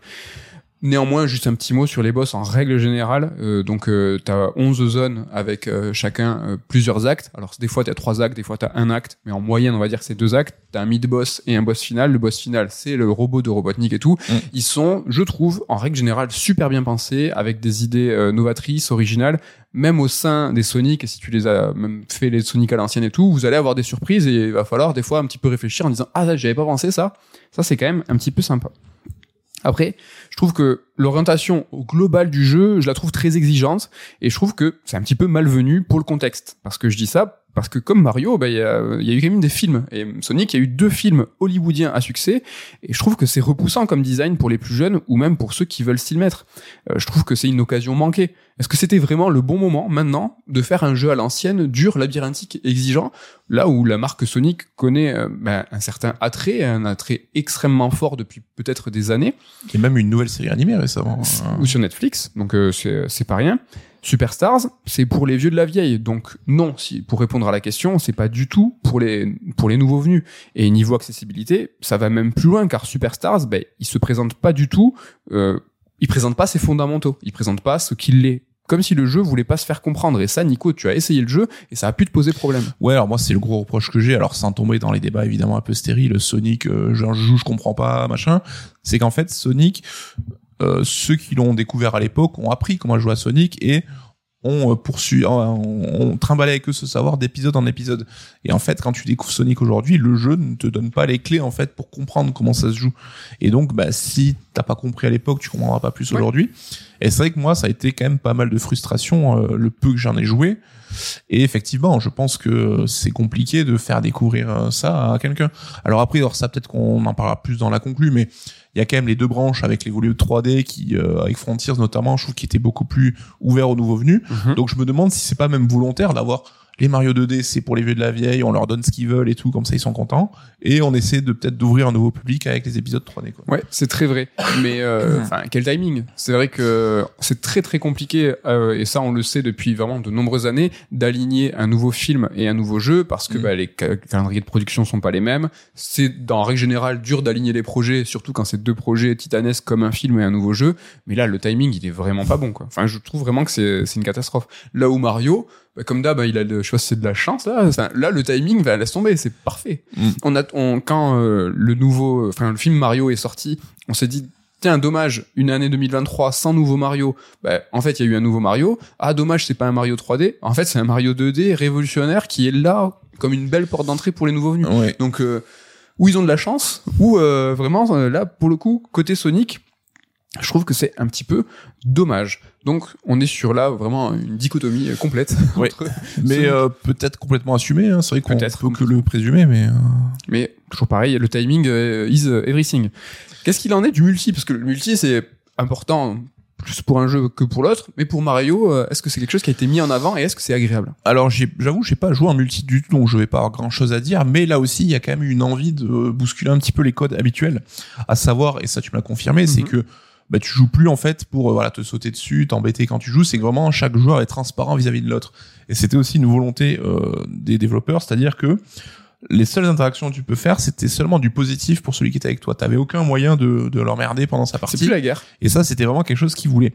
Néanmoins, juste un petit mot sur les boss en règle générale. Euh, donc, euh, t'as 11 zones avec euh, chacun euh, plusieurs actes. Alors, des fois, t'as trois actes, des fois, t'as un acte. Mais en moyenne, on va dire que c'est deux actes. T'as un mid-boss et un boss final. Le boss final, c'est le robot de Robotnik et tout. Mm. Ils sont, je trouve, en règle générale, super bien pensés, avec des idées novatrices, originales. Même au sein des Sonic, et si tu les as même fait les Sonic à l'ancienne et tout, vous allez avoir des surprises et il va falloir des fois un petit peu réfléchir en disant ah j'avais pas pensé ça. Ça c'est quand même un petit peu sympa. Après, je trouve que l'orientation au global du jeu, je la trouve très exigeante et je trouve que c'est un petit peu malvenu pour le contexte. Parce que je dis ça parce que comme Mario, bah, il y, a, il y a eu quand même des films. Et Sonic, il y a eu deux films hollywoodiens à succès et je trouve que c'est repoussant comme design pour les plus jeunes ou même pour ceux qui veulent s'y mettre. Euh, je trouve que c'est une occasion manquée. Est-ce que c'était vraiment le bon moment maintenant de faire un jeu à l'ancienne, dur, labyrinthique, exigeant, là où la marque Sonic connaît euh, ben, un certain attrait, un attrait extrêmement fort depuis peut-être des années? Il y a même une nouvelle série animée récemment. ou sur Netflix, donc euh, c'est c'est pas rien. Superstars, c'est pour les vieux de la vieille, donc non. Si pour répondre à la question, c'est pas du tout pour les pour les nouveaux venus. Et niveau accessibilité, ça va même plus loin car Superstars, ben il se présente pas du tout. Euh, il présente pas ses fondamentaux, il présente pas ce qu'il est. Comme si le jeu voulait pas se faire comprendre. Et ça, Nico, tu as essayé le jeu et ça a pu te poser problème. Ouais, alors moi c'est le gros reproche que j'ai. Alors sans tomber dans les débats évidemment un peu stériles, Sonic, euh, je joue, je comprends pas, machin. C'est qu'en fait Sonic, euh, ceux qui l'ont découvert à l'époque ont appris comment jouer à Sonic et ont euh, poursuivi, ont, ont trimballé avec eux ce savoir d'épisode en épisode. Et en fait, quand tu découvres Sonic aujourd'hui, le jeu ne te donne pas les clés en fait pour comprendre comment ça se joue. Et donc, bah si t'as pas compris à l'époque, tu comprendras pas plus Ouais. aujourd'hui. Et c'est vrai que moi, ça a été quand même pas mal de frustration euh, le peu que j'en ai joué. Et effectivement, je pense que c'est compliqué de faire découvrir euh, ça à quelqu'un. Alors après, alors ça peut-être qu'on en parlera plus dans la conclue, mais il y a quand même les deux branches avec les volets 3D qui, euh, avec Frontiers notamment, je trouve qu'ils étaient beaucoup plus ouverts aux nouveaux venus. Donc je me demande si c'est pas même volontaire d'avoir les Mario 2D, c'est pour les vieux de la vieille, on leur donne ce qu'ils veulent et tout, comme ça ils sont contents. Et on essaie de peut-être d'ouvrir un nouveau public avec les épisodes 3D. Quoi. Ouais, c'est très vrai. Mais euh, enfin, quel timing C'est vrai que c'est très très compliqué euh, et ça on le sait depuis vraiment de nombreuses années d'aligner un nouveau film et un nouveau jeu parce que Mm. bah, les ca- calendriers de production sont pas les mêmes. C'est dans règle générale dur d'aligner les projets, surtout quand c'est deux projets titanesques comme un film et un nouveau jeu. Mais là, le timing il est vraiment pas bon quoi. Enfin, je trouve vraiment que c'est c'est une catastrophe. Là où Mario, bah, comme d'hab, il a le, je sais pas si c'est de la chance là. Là, le timing, va laisse tomber, c'est parfait. Mm. On a, on, quand euh, le nouveau, enfin le film Mario est sorti, on s'est dit tiens dommage une année 2023 sans nouveau Mario. Bah, en fait, il y a eu un nouveau Mario. Ah dommage, c'est pas un Mario 3D. En fait, c'est un Mario 2D révolutionnaire qui est là comme une belle porte d'entrée pour les nouveaux venus. Ouais. Donc euh, ou ils ont de la chance, ou euh, vraiment là pour le coup côté Sonic, je trouve que c'est un petit peu dommage. Donc on est sur là vraiment une dichotomie euh, complète. Ouais. entre- Mais euh, peut-être complètement assumé, hein. c'est vrai qu'on Peut-être peut que le présumer, mais... euh, Mais toujours pareil, le timing euh, is everything. Qu'est-ce qu'il en est du multi? Parce que le multi c'est important plus pour un jeu que pour l'autre, mais pour Mario, euh, est-ce que c'est quelque chose qui a été mis en avant et est-ce que c'est agréable? Alors j'avoue, j'ai pas joué en multi du tout, donc je vais pas avoir grand chose à dire. Mais là aussi, il y a quand même une envie de bousculer un petit peu les codes habituels, à savoir, et ça tu me l'as confirmé, c'est Mhm. que bah, tu joues plus en fait pour euh, voilà te sauter dessus, t'embêter quand tu joues. C'est que vraiment chaque joueur est transparent vis-à-vis de l'autre. Et c'était aussi une volonté euh, des développeurs, c'est-à-dire que les seules interactions que tu peux faire, c'était seulement du positif pour celui qui était avec toi. T'avais aucun moyen de, de l'emmerder pendant sa C'est partie. plus la guerre. Et ça, c'était vraiment quelque chose qu'ils voulaient.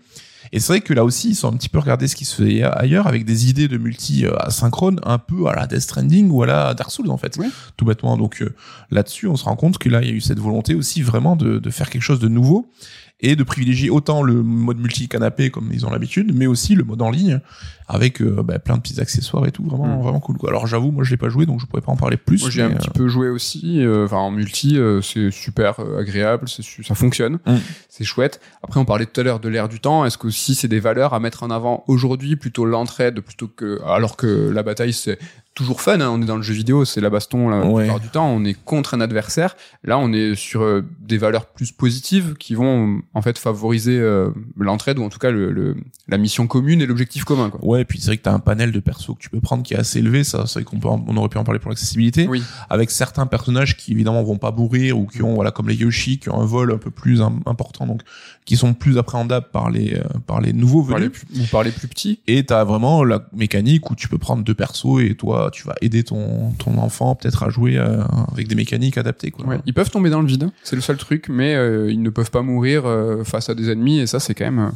Et c'est vrai que là aussi, ils sont un petit peu regardés ce qui se fait ailleurs avec des idées de multi euh, asynchrone un peu à la Death Stranding ou à la Dark Souls en fait, Oui. tout bêtement. Donc euh, là-dessus, on se rend compte que là, il y a eu cette volonté aussi vraiment de, de faire quelque chose de nouveau et de privilégier autant le mode multi-canapé comme ils ont l'habitude, mais aussi le mode en ligne avec euh, bah, plein de petits accessoires et tout, vraiment Mm. vraiment cool. Quoi. Alors j'avoue, moi je l'ai pas joué, donc je pourrais pas en parler plus. Moi, j'ai un petit peu joué aussi. euh, Enfin, en multi, euh, c'est super euh, agréable, ça fonctionne, Mm. c'est chouette. Après, on parlait tout à l'heure de l'ère du temps. Est-ce que aussi c'est des valeurs à mettre en avant aujourd'hui, plutôt l'entraide, plutôt que alors que la bataille c'est toujours fun. hein, on est dans le jeu vidéo, c'est la baston la Ouais. plupart du temps. On est contre un adversaire. Là, on est sur euh, des valeurs plus positives qui vont en fait favoriser euh, l'entraide ou en tout cas le, le- la mission commune et l'objectif commun. Quoi. Ouais, et puis c'est vrai que t'as un panel de persos que tu peux prendre qui est assez élevé, ça, c'est vrai qu'on peut, en- on aurait pu en parler pour l'accessibilité. Oui. Avec certains personnages qui évidemment vont pas mourir ou qui ont, voilà, comme les Yoshi, qui ont un vol un peu plus im- important, donc qui sont plus appréhendables par les, euh, par les nouveaux Par les venus. plus, ou par les plus petits. Et t'as vraiment la mécanique où tu peux prendre deux persos et toi, tu vas aider ton, ton enfant peut-être à jouer euh, avec des mécaniques adaptées, quoi. Ils peuvent tomber dans le vide, c'est le seul truc, mais euh, ils ne peuvent pas mourir euh, face à des ennemis et ça c'est quand même euh,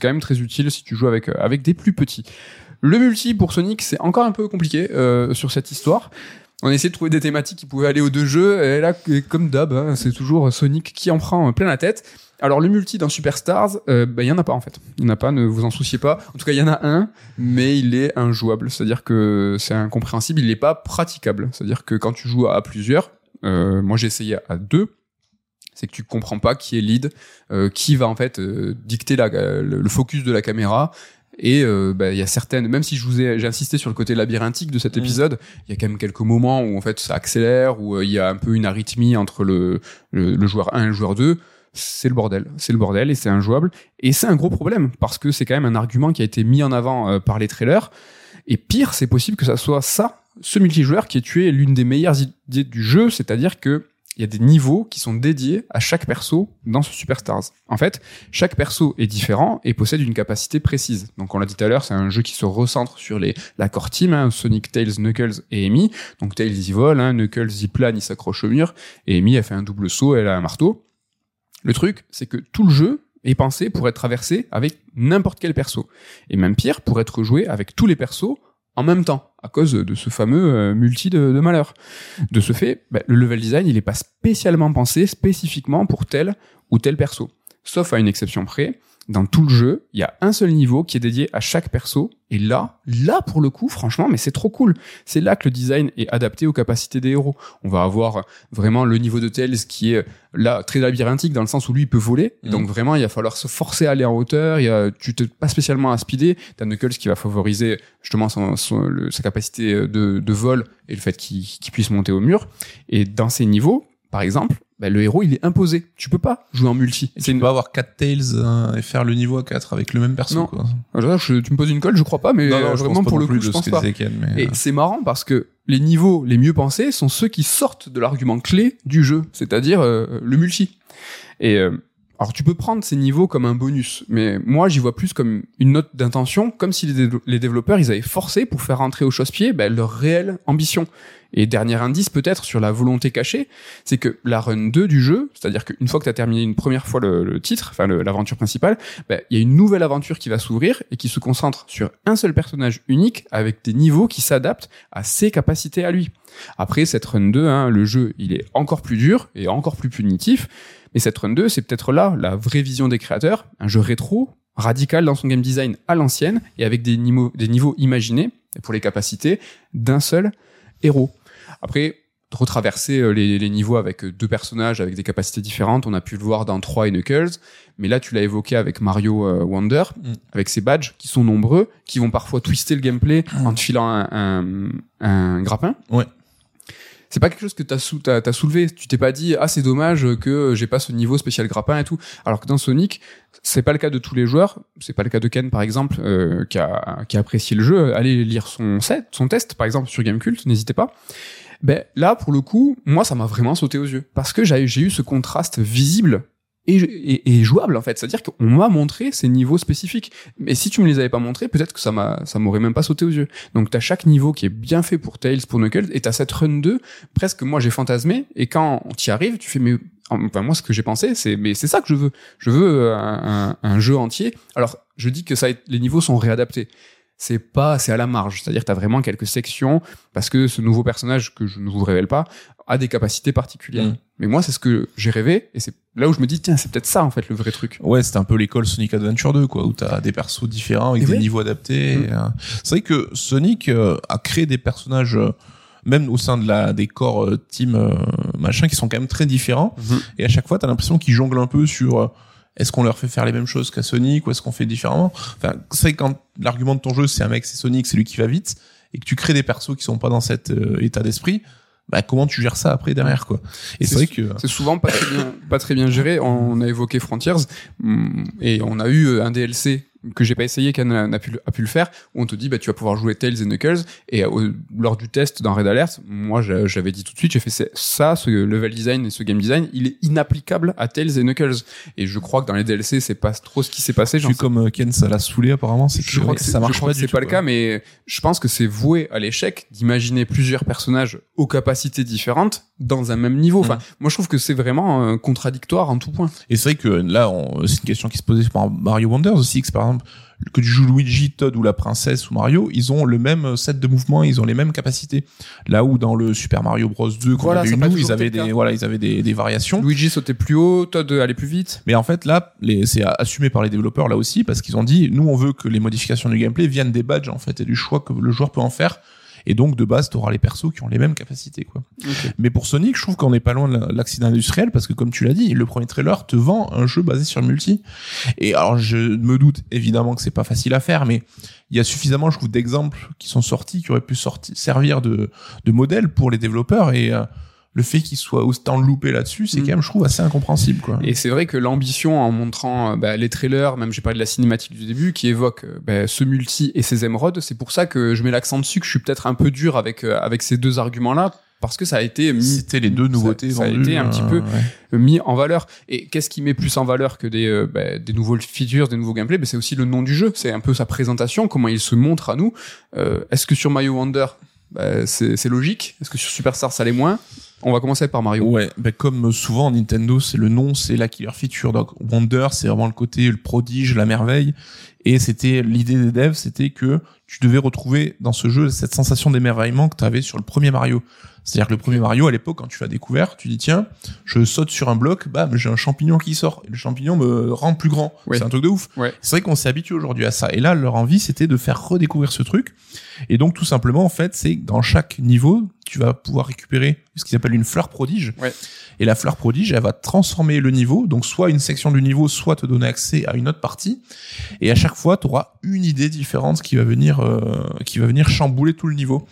quand même très utile si tu joues avec euh, avec des plus petits. Le multi pour Sonic c'est encore un peu compliqué euh, sur cette histoire. On a essayé de trouver des thématiques qui pouvaient aller aux deux jeux et là comme d'hab hein, c'est toujours Sonic qui en prend euh, plein la tête. Alors le multi dans Superstars, euh, bah, il y en a pas en fait. Il y en a pas, ne vous en souciez pas. En tout cas, il y en a un, mais il est injouable. C'est-à-dire que c'est incompréhensible, il n'est pas praticable. C'est-à-dire que quand tu joues à plusieurs, euh, moi j'ai essayé à deux, c'est que tu comprends pas qui est lead, euh, qui va en fait euh, dicter la, le, focus de la caméra. Et euh, bah, il y a certaines, même si je vous ai, j'ai insisté sur le côté labyrinthique de cet épisode, il y a quand même quelques moments où en fait ça accélère, où euh, il y a un peu une arythmie entre le, le, le joueur 1 et le joueur 2. C'est le bordel, c'est le bordel et c'est injouable. Et c'est un gros problème parce que c'est quand même un argument qui a été mis en avant euh, par les trailers. Et pire, c'est possible que ça soit ça, ce multijoueur qui ait tué l'une des meilleures idées du jeu, c'est-à-dire que il y a des niveaux qui sont dédiés à chaque perso dans ce Superstars. En fait, chaque perso est différent et possède une capacité précise. Donc, on l'a dit tout à l'heure, c'est un jeu qui se recentre sur les la core team, hein, Sonic, Tails, Knuckles et Amy. Donc, Tails y vole, hein, Knuckles y plane, il s'accroche au mur, et Amy, elle fait un double saut, elle a un marteau. Le truc, c'est que tout le jeu est pensé pour être traversé avec n'importe quel perso. Et même pire, pour être joué avec tous les persos en même temps, à cause de ce fameux euh, multi de, malheur. De ce fait, bah, le level design, il n'est pas spécialement pensé spécifiquement pour tel ou tel perso. Sauf à une exception près, dans tout le jeu, il y a un seul niveau qui est dédié à chaque perso. Et là, là pour le coup, franchement, mais c'est trop cool. C'est là que le design est adapté aux capacités des héros. On va avoir vraiment le niveau de Tails qui est là très labyrinthique dans le sens où lui il peut voler. Mhm. Donc vraiment, il va falloir se forcer à aller en hauteur. Il y a, tu te pas spécialement à speeder. T'as Knuckles qui va favoriser justement son, son- le- sa capacité de, de vol et le fait qu'il qu'il puisse monter au mur. Et dans ces niveaux, par exemple, bah, le héros il est imposé. Tu peux pas jouer en multi. Et tu peux pas avoir 4 Tails euh, et faire le niveau à 4 avec le même perso, Non. quoi. Alors, je- tu me poses une colle, je crois pas, mais Non, non, euh, je vraiment pour le coup, je pense pas. disait Ken, mais, Et euh, c'est marrant parce que les niveaux les mieux pensés sont ceux qui sortent de l'argument clé du jeu, c'est-à-dire euh, le multi. Et euh, alors tu peux prendre ces niveaux comme un bonus, mais moi j'y vois plus comme une note d'intention, comme si les, les développeurs ils avaient forcé pour faire rentrer au chausse-pied ben, leur réelle ambition. Et dernier indice peut-être sur la volonté cachée, c'est que la run 2 du jeu, c'est-à-dire qu'une fois que tu as terminé une première fois le, titre, enfin l'aventure principale, ben, il y a une nouvelle aventure qui va s'ouvrir et qui se concentre sur un seul personnage unique avec des niveaux qui s'adaptent à ses capacités à lui. Après, cette run 2, hein, le jeu, il est encore plus dur et encore plus punitif. Mais cette run 2, c'est peut-être là la vraie vision des créateurs, un jeu rétro, radical dans son game design à l'ancienne et avec des niveaux, des niveaux imaginés pour les capacités d'un seul héros. Après, retraverser euh, les, les niveaux avec euh, deux personnages avec des capacités différentes, on a pu le voir dans 3 et Knuckles, mais là tu l'as évoqué avec Mario euh, Wonder, Mm. avec ses badges qui sont nombreux, qui vont parfois twister le gameplay Mm. en te filant un, un, un grappin. Ouais. C'est pas quelque chose que t'as t'as soulevé. Tu t'es pas dit ah c'est dommage que j'ai pas ce niveau spécial grappin et tout. Alors que dans Sonic, c'est pas le cas de tous les joueurs. C'est pas le cas de Ken par exemple euh, qui a qui a apprécié le jeu. Allez lire son set, son test par exemple sur Gamecult, n'hésitez pas. Ben là pour le coup, moi ça m'a vraiment sauté aux yeux parce que j'ai eu ce contraste visible et, et, et jouable en fait. C'est-à-dire qu'on m'a montré ces niveaux spécifiques. Mais si tu me les avais pas montrés, peut-être que ça m'a, ça m'aurait même pas sauté aux yeux. Donc t'as chaque niveau qui est bien fait pour Tails, pour Knuckles, et t'as cette run 2, presque moi j'ai fantasmé, et quand tu y arrives, tu fais mais enfin moi ce que j'ai pensé c'est mais c'est ça que je veux je veux un, un, un jeu entier alors je dis que ça les niveaux sont réadaptés c'est pas c'est à la marge c'est à dire tu as vraiment quelques sections parce que ce nouveau personnage que je ne vous révèle pas a des capacités particulières Mm. mais moi c'est ce que j'ai rêvé et c'est là où je me dis tiens c'est peut-être ça en fait le vrai truc Ouais, c'était un peu l'école Sonic Adventure 2, quoi, où t'as des persos différents avec Et des ouais. niveaux adaptés. Mm. euh, C'est vrai que Sonic euh, a créé des personnages, euh, même au sein de la des corps team machin, qui sont quand même très différents. Et à chaque fois, t'as l'impression qu'ils jonglent un peu sur est-ce qu'on leur fait faire les mêmes choses qu'à Sonic ou est-ce qu'on fait différemment. Enfin, c'est quand l'argument de ton jeu, c'est un mec, c'est Sonic, c'est lui qui va vite, et que tu crées des persos qui sont pas dans cet euh, état d'esprit. Bah, comment tu gères ça après derrière quoi? Et c'est vrai que c'est souvent pas très bien pas très bien géré. On a évoqué Frontiers hum, et on a eu un DLC que j'ai pas essayé qu'Anne a, pu, le- a pu le faire où on te dit bah tu vas pouvoir jouer Tails et Knuckles et euh, lors du test dans Red Alert moi j'a- j'avais dit tout de suite j'ai fait ça ce level design et ce game design il est inapplicable à Tails et Knuckles et je crois que dans les DLC c'est pas trop ce qui s'est passé j'en vu sais comme euh, Ken ça l'a saoulé apparemment, je crois que ça marche je crois pas c'est pas le cas, mais je pense que c'est voué à l'échec d'imaginer plusieurs personnages aux capacités différentes dans un même niveau. Enfin, moi je trouve que c'est vraiment euh, contradictoire en tout point. Et c'est vrai que là, c'est une question qui se posait par Mario Wonders aussi, que par exemple, que tu joues Luigi, Todd ou la princesse ou Mario, ils ont le même set de mouvements, ils ont les mêmes capacités. Là où dans le Super Mario Bros 2, qu'on Voilà, avait nous, ils avaient des, voilà, ils avaient des, des variations. Luigi sautait plus haut, Todd allait plus vite. Mais en fait, là, les, c'est assumé par les développeurs là aussi, parce qu'ils ont dit, nous, on veut que les modifications du gameplay viennent des badges, en fait, et du choix que le joueur peut en faire. Et donc, de base, tu auras les persos qui ont les mêmes capacités, quoi. Mais pour Sonic, je trouve qu'on n'est pas loin de la- l'accident industriel parce que comme tu l'as dit, le premier trailer te vend un jeu basé sur le multi. Et alors je me doute évidemment que c'est pas facile à faire, mais il y a suffisamment, je trouve, d'exemples qui sont sortis qui auraient pu sortir, servir de, de modèle pour les développeurs et euh, le fait qu'ils soient autant loupés là-dessus, c'est Mm. quand même, je trouve, assez incompréhensible, quoi. Et c'est vrai que l'ambition en montrant euh, bah, les trailers, même j'ai parlé de la cinématique du début, qui évoque euh, bah, ce multi et ses émeraudes, c'est pour ça que je mets l'accent dessus, que je suis peut-être un peu dur avec euh, avec ces deux arguments-là, parce que ça a été mis C'était les deux nouveautés ça, ça a été un petit peu ouais. mis en valeur. Et qu'est-ce qui met plus en valeur que des, euh, bah, des nouveaux features, des nouveaux gameplays? Ben, C'est aussi le nom du jeu, c'est un peu sa présentation, comment il se montre à nous. Euh, Est-ce que sur Mario Wonder, bah, c'est c'est logique? Est-ce que sur Superstar, ça l'est moins? On va commencer par Mario. Ouais, ben comme souvent Nintendo, c'est le nom, c'est la killer feature. Donc Wonder, c'est vraiment le côté le prodige, la merveille. Et c'était l'idée des devs, c'était que tu devais retrouver dans ce jeu cette sensation d'émerveillement que tu avais sur le premier Mario. C'est-à-dire que le premier Mario, à l'époque, quand tu l'as découvert, tu dis tiens, je saute sur un bloc, bam, j'ai un champignon qui sort. Et le champignon me rend plus grand. Ouais. C'est un truc de ouf. Ouais. C'est vrai qu'on s'est habitué aujourd'hui à ça. Et là, leur envie, c'était de faire redécouvrir ce truc. Et donc, tout simplement, en fait, c'est que dans chaque niveau, tu vas pouvoir récupérer ce qu'ils appellent une fleur prodige. Ouais. Et la fleur prodige, elle va transformer le niveau, donc soit une section du niveau, soit te donner accès à une autre partie. Et à chaque fois, tu auras une idée différente qui va venir, euh, qui va venir chambouler tout le niveau.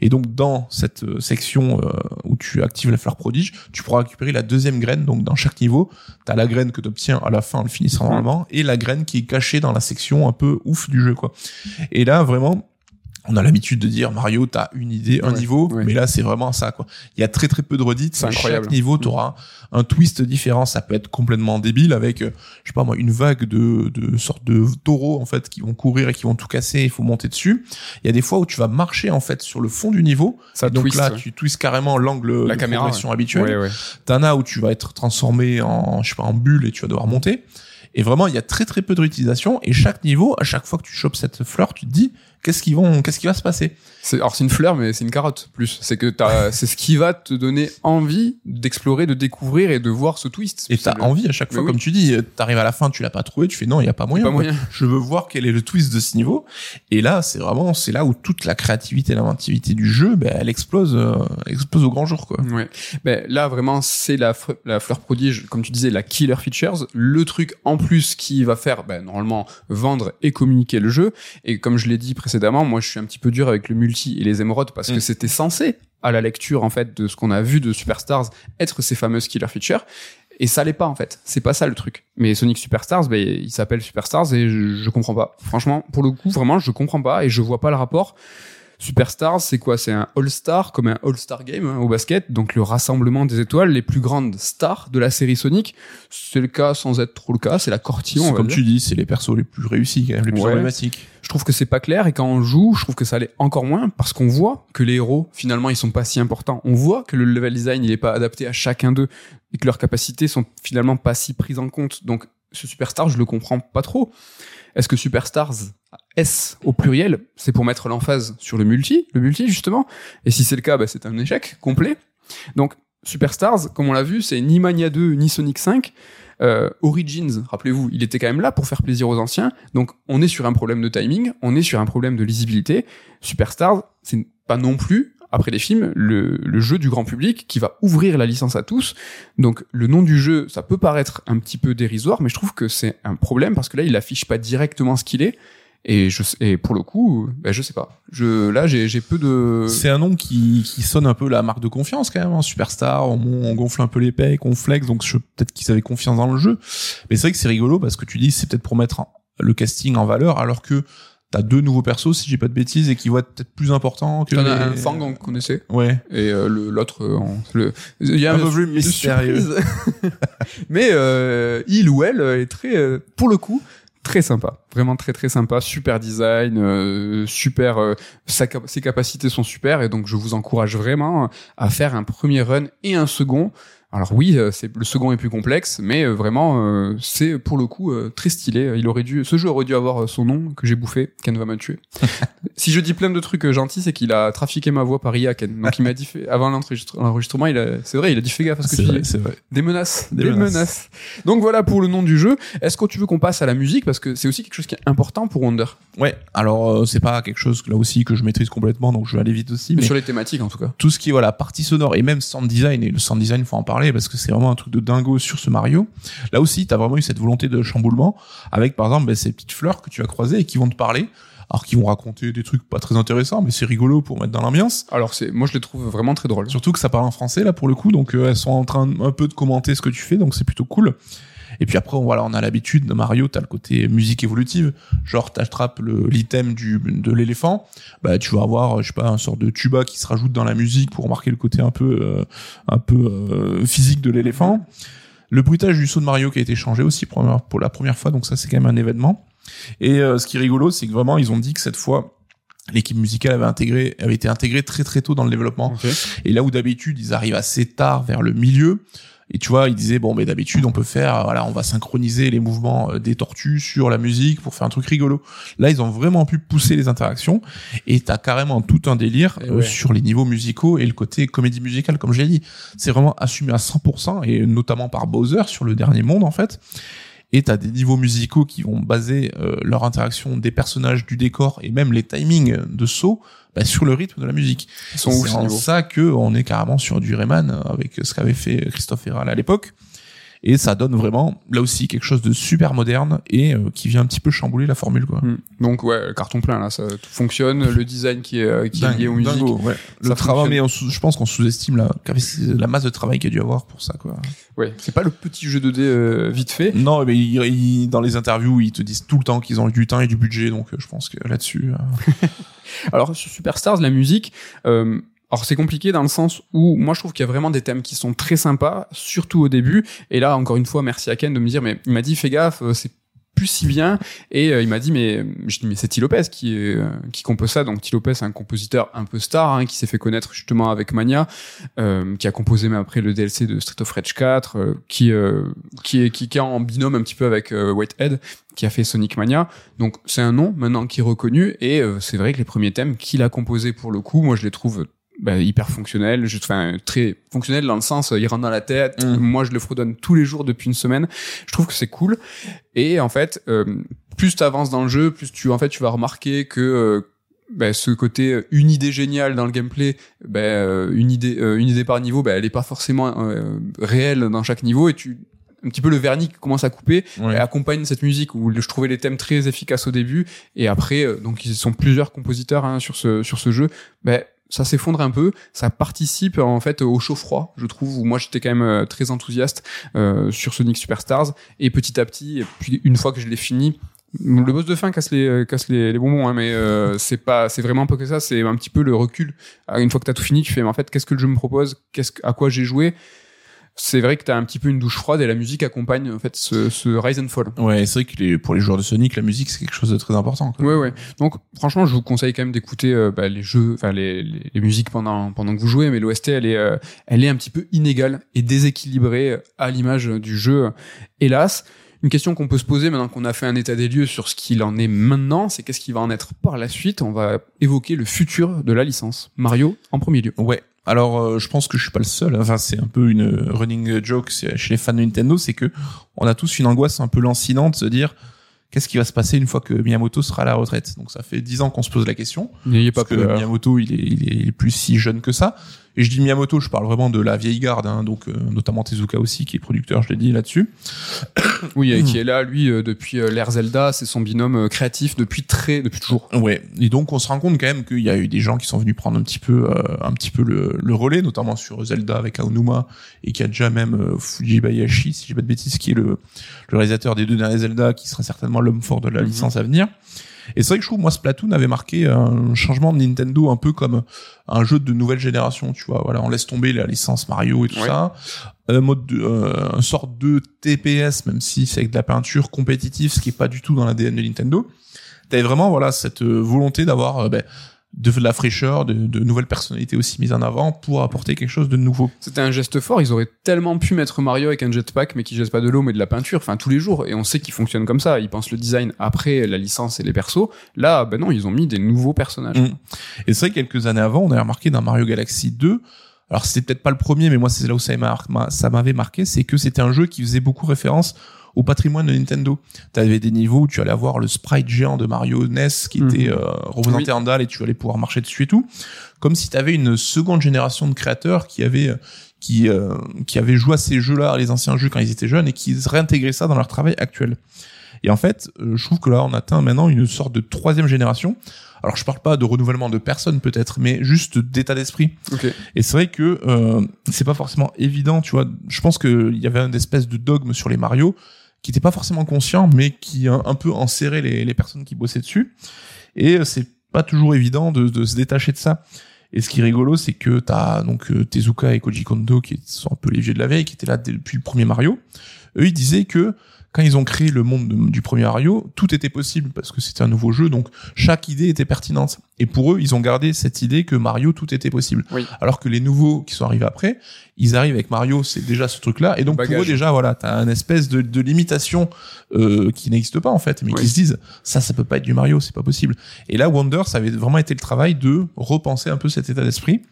Et donc dans cette euh, section euh, où tu actives la fleur prodige, tu pourras récupérer la deuxième graine. Donc dans chaque niveau, tu as la graine que tu obtiens à la fin en le finissant normalement, et la graine qui est cachée dans la section un peu ouf du jeu, quoi. Et là, vraiment, on a l'habitude de dire Mario, t'as une idée, un Ouais, niveau, ouais. mais là c'est vraiment ça quoi. Il y a très très peu de redites. C'est incroyable. Chaque niveau, t'auras un twist différent. Ça peut être complètement débile avec, euh, je sais pas moi, une vague de de sortes de taureaux en fait qui vont courir et qui vont tout casser. Il faut monter dessus. Il y a des fois où tu vas marcher en fait sur le fond du niveau. Ça donc twist, là, ouais. tu twists carrément l'angle La de caméra, progression habituel. Ouais, ouais. T'en as où tu vas être transformé en, je sais pas, en bulle et tu vas devoir monter. Et vraiment, il y a très très peu de réutilisation. Et chaque niveau, à chaque fois que tu chopes cette fleur, tu te dis, qu'est-ce qui vont, qu'est-ce qui va se passer? C'est, alors c'est une fleur, mais c'est une carotte plus. C'est que t'as, c'est ce qui va te donner envie d'explorer, de découvrir et de voir ce twist. Et t'as envie à chaque Mais fois, oui. comme tu dis, t'arrives à la fin, tu l'as pas trouvé, tu fais non, il y a pas moyen. pas quoi. moyen. Je veux voir quel est le twist de ce niveau. Et là, c'est vraiment, c'est là où toute la créativité et l'inventivité du jeu, ben, elle explose, euh, explose au grand jour, quoi. Ouais. Ben, là, vraiment, c'est la, la fleur prodige, comme tu disais, la killer features. Le truc en plus qui va faire, ben, normalement, vendre et communiquer le jeu. Et comme je l'ai dit précédemment, moi, je suis un petit peu dur avec le multi et les émeraudes parce que Mm. c'était censé, à la lecture, en fait, de ce qu'on a vu de Superstars, être ces fameuses killer features. Et ça l'est pas, en fait. C'est pas ça le truc. Mais Sonic Superstars, ben, il s'appelle Superstars et je, je comprends pas. Franchement, pour le coup, vraiment, je comprends pas et je vois pas le rapport. Superstars, c'est quoi? C'est un All-Star, comme un All-Star Game hein, au basket, donc le rassemblement des étoiles, les plus grandes stars de la série Sonic. C'est le cas sans être trop le cas, c'est la Cortillon. comme dire. tu dis, c'est les persos les plus réussis, quand même, les plus Ouais. emblématiques. Je trouve que c'est pas clair et quand on joue, je trouve que ça allait encore moins parce qu'on voit que les héros, finalement, ils sont pas si importants. On voit que le level design, il est pas adapté à chacun d'eux et que leurs capacités sont finalement pas si prises en compte. Donc, ce Superstar, je le comprends pas trop. Est-ce que Superstars, S au pluriel, c'est pour mettre l'emphase sur le multi, le multi justement Et si c'est le cas, bah, c'est un échec complet. Donc, Superstars, comme on l'a vu, c'est ni Mania 2 ni Sonic 5. Euh, Origins, rappelez-vous, il était quand même là pour faire plaisir aux anciens. Donc, on est sur un problème de timing, on est sur un problème de lisibilité. Superstars, c'est pas non plus, après les films, le, le jeu du grand public qui va ouvrir la licence à tous. Donc, le nom du jeu, ça peut paraître un petit peu dérisoire, mais je trouve que c'est un problème parce que là, il affiche pas directement ce qu'il est. Et, je, et pour le coup, ben, je sais pas. Je, là, j'ai j'ai peu de... C'est un nom qui, qui sonne un peu la marque de confiance quand même, hein. Superstar, on, on gonfle un peu les pecs, on flex, donc je- peut-être qu'ils avaient confiance dans le jeu. Mais c'est vrai que c'est rigolo parce que tu dis c'est peut-être pour mettre le casting en valeur alors que t'as deux nouveaux persos si j'ai pas de bêtises et qui vont être peut-être plus importants que en a les- un Fang, on connaissait. Ouais. et euh, le- l'autre euh, on- le il y a Un peu une- plus une mystérieux. surprise. mais euh, il ou elle est très euh, pour le coup très sympa vraiment très très sympa super design euh, super euh, ses capacités sont super et donc je vous encourage vraiment à faire un premier run et un second alors oui, euh, c'est le second est plus complexe, mais euh, vraiment euh, c'est pour le coup très stylé. Il aurait dû, ce jeu aurait dû avoir son nom que j'ai bouffé. Ken va me tuer. si je dis plein de trucs gentils, c'est qu'il a trafiqué ma voix par IA Ken. Donc il m'a dit avant l'enregistre- l'enregistrement, il a, c'est vrai, il a dit fais gaffe à ce que tu vrai, dis. vrai. Des menaces, Des des, menaces. menaces. Donc voilà pour le nom du jeu. Est-ce que tu veux qu'on passe à la musique? Parce que c'est aussi quelque chose qui est important pour Wonder, Ouais. Alors euh, c'est pas quelque chose là aussi que je maîtrise complètement, donc je vais aller vite aussi. Mais sur les thématiques en tout cas. tout ce qui est voilà partie sonore et même sound design et le sound design faut en parler parce que c'est vraiment un truc de dingo sur ce Mario. Là aussi t'as vraiment eu cette volonté de chamboulement avec par exemple ben, ces petites fleurs que tu as croisées et qui vont te parler alors qui vont raconter des trucs pas très intéressants mais c'est rigolo pour mettre dans l'ambiance. Alors c'est, moi je les trouve vraiment très drôles. surtout que ça parle en français là pour le coup donc euh, elles sont en train un peu de commenter ce que tu fais donc c'est plutôt cool et puis après, on- voilà, on a l'habitude de Mario, t'as le côté musique évolutive, genre t'attrapes l'item du de l'éléphant, bah tu vas avoir, je sais pas, un sort de tuba qui se rajoute dans la musique pour marquer le côté un peu euh, un peu euh, physique de l'éléphant. Le bruitage du saut de Mario qui a été changé aussi pour, la première fois, donc ça c'est quand même un événement. Et euh, ce qui est rigolo, c'est que vraiment ils ont dit que cette fois l'équipe musicale avait intégré avait été intégrée très très tôt dans le développement. Et là où d'habitude ils arrivent assez tard vers le milieu, et tu vois, ils disaient bon, mais d'habitude on peut faire, voilà, on va synchroniser les mouvements euh, des tortues sur la musique pour faire un truc rigolo. Là, ils ont vraiment pu pousser les interactions, et t'as carrément tout un délire euh, ouais. sur les niveaux musicaux et le côté comédie musicale, comme je l'ai dit. C'est vraiment assumé à 100%, et notamment par Bowser sur le dernier monde en fait. Et t'as des niveaux musicaux qui vont baser euh, leur interaction des personnages, du décor et même les timings de saut bah, sur le rythme de la musique. C'est ces en ça que on est carrément sur du Rayman avec ce qu'avait fait Christophe Herral à l'époque. Et ça donne vraiment, là aussi, quelque chose de super moderne et euh, qui vient un petit peu chambouler la formule, quoi. Hmm. Donc ouais, carton plein là, ça tout fonctionne. Le design qui est, euh, qui est lié dingo, ouais. Le Ça travail, mais on je pense qu'on sous-estime la, la masse de travail qu'il y a dû avoir pour ça, quoi. Ouais, c'est pas le petit jeu 2D euh, vite fait. Non, mais dans les interviews, ils te disent tout le temps qu'ils ont eu du temps et du budget, donc euh, je pense que là-dessus, euh, Alors sur Superstars, la musique, euh, alors c'est compliqué dans le sens où moi je trouve qu'il y a vraiment des thèmes qui sont très sympas, surtout au début. Et là encore une fois, merci à Ken de me dire, mais il m'a dit fais gaffe, euh, c'est plus si bien. Et euh, il m'a dit mais je dis mais c'est T Lopez qui euh, qui compose ça. Donc T Lopez un compositeur un peu star hein, qui s'est fait connaître justement avec Mania euh, qui a composé même après le DLC de Street of Rage 4 euh, qui qui est qui, qui est en binôme un petit peu avec Whitehead qui a fait Sonic Mania. Donc c'est un nom maintenant qui est reconnu. Et c'est vrai que les premiers thèmes qu'il a composés pour le coup moi je les trouve bah, hyper fonctionnels je enfin très fonctionnels dans le sens euh, il rentre dans la tête. Mm. moi je le fredonne tous les jours depuis une semaine. Je trouve que c'est cool. Et en fait euh, plus tu avances dans le jeu plus tu en fait tu vas remarquer que euh, bah, ce côté euh, une idée géniale dans le gameplay bah, euh, une idée euh, une idée par niveau elle est pas forcément euh, réelle dans chaque niveau. Et tu un petit peu le vernis qui commence à couper ouais. et accompagne cette musique où je trouvais les thèmes très efficaces au début. Et après donc ils sont plusieurs compositeurs hein, sur ce sur ce jeu. Ben ça s'effondre un peu ça participe en fait au chaud froid je trouve où moi j'étais quand même euh, très enthousiaste euh, sur Sonic Superstars et petit à petit et puis une fois que je l'ai fini Le boss de fin casse les euh, casse les, bonbons, hein, mais c'est pas c'est vraiment pas que ça. C'est un petit peu le recul. Ah, Une fois que t'as tout fini, tu fais mais en fait qu'est-ce que le jeu me propose, qu'est-ce que- à quoi j'ai joué? C'est vrai que t'as un petit peu une douche froide et la musique accompagne en fait ce, ce Rise and Fall. Ouais, c'est vrai que les, pour les joueurs de Sonic, la musique c'est quelque chose de très important. quoi. Ouais ouais. Donc franchement, je vous conseille quand même d'écouter euh, bah, les jeux, enfin les, les, les musiques pendant pendant que vous jouez, mais l'OST elle est euh, elle est un petit peu inégale et déséquilibrée euh, à l'image du jeu. Hélas, une question qu'on peut se poser maintenant qu'on a fait un état des lieux sur ce qu'il en est maintenant, c'est qu'est-ce qui va en être par la suite? On va évoquer le futur de la licence. Mario en premier lieu. Ouais. Alors, euh, je pense que je suis pas le seul. Enfin, c'est un peu une running joke chez les fans de Nintendo, c'est que on a tous une angoisse un peu lancinante de se dire qu'est-ce qui va se passer une fois que Miyamoto sera à la retraite? Donc, ça fait dix ans qu'on se pose la question. N'ayez pas Parce que peur. Miyamoto, il est, il est, il est plus si jeune que ça. Et je dis Miyamoto, je parle vraiment de la vieille garde, hein, donc euh, notamment Tezuka aussi, qui est producteur, je l'ai dit là-dessus. Oui, et qui est là, lui, euh, depuis euh, l'ère Zelda, c'est son binôme euh, créatif depuis très, depuis toujours. Ouais. Et donc on se rend compte quand même qu'il y a eu des gens qui sont venus prendre un petit peu, euh, un petit peu le, le relais, notamment sur Zelda avec Aonuma, et qu'il y a déjà même euh, Fujibayashi, si j'ai pas de bêtises, qui est le, le réalisateur des deux derniers Zelda, qui sera certainement l'homme fort de la Mhm. licence à venir. Et c'est vrai que je trouve, moi, Splatoon avait marqué un changement de Nintendo un peu comme un jeu de nouvelle génération, tu vois. Voilà, on laisse tomber la licence Mario et tout Ouais. ça. Un mode de, euh, sorte de TPS, même si c'est avec de la peinture compétitive, ce qui est pas du tout dans l'ADN de Nintendo. T'avais vraiment, voilà, cette euh, volonté d'avoir, euh, ben, de la fraîcheur, de, de nouvelles personnalités aussi mises en avant pour apporter quelque chose de nouveau. C'était un geste fort. Ils auraient tellement pu mettre Mario avec un jetpack, mais qui jette pas de l'eau, mais de la peinture, enfin tous les jours. Et on sait qu'il fonctionne comme ça. Ils pensent le design après la licence et les persos. Là, ben non, ils ont mis des nouveaux personnages. Mm. Et c'est vrai que quelques années avant, on avait remarqué dans Mario Galaxy 2, alors c'était peut-être pas le premier, mais moi c'est là où ça m'avait marqué, c'est que c'était un jeu qui faisait beaucoup référence au patrimoine de Nintendo. Tu avais des niveaux où tu allais avoir le sprite géant de Mario NES qui Mhm. était euh, représenté Oui. en dalle et tu allais pouvoir marcher dessus et tout. Comme si tu avais une seconde génération de créateurs qui avaient qui euh, qui avaient joué à ces jeux-là, les anciens jeux quand ils étaient jeunes et qui réintégraient ça dans leur travail actuel. Et en fait, euh, je trouve que là, on atteint maintenant une sorte de troisième génération. Alors, je parle pas de renouvellement de personnes peut-être, mais juste d'état d'esprit. Ok. Et c'est vrai que euh, c'est pas forcément évident, tu vois. Je pense qu'il y avait une espèce de dogme sur les Mario qui était pas forcément conscient, mais qui un, un peu enserrait les, personnes qui bossaient dessus. Et euh, c'est pas toujours évident de, de se détacher de ça. Et ce qui est rigolo, c'est que t'as donc euh, Tezuka et Koji Kondo, qui sont un peu les vieux de la veille, qui étaient là depuis le premier Mario. Eux, ils disaient que quand ils ont créé le monde de- du premier Mario, tout était possible parce que c'était un nouveau jeu, donc chaque idée était pertinente. Et pour eux, ils ont gardé cette idée que Mario, tout était possible. Oui. Alors que les nouveaux qui sont arrivés après, ils arrivent avec Mario, c'est déjà ce truc-là. Et donc pour eux, déjà, voilà, t'as une espèce de, de limitation euh, qui n'existe pas en fait, mais Oui. qui se disent ça, ça peut pas être du Mario, c'est pas possible. Et là, Wonder, ça avait vraiment été le travail de repenser un peu cet état d'esprit.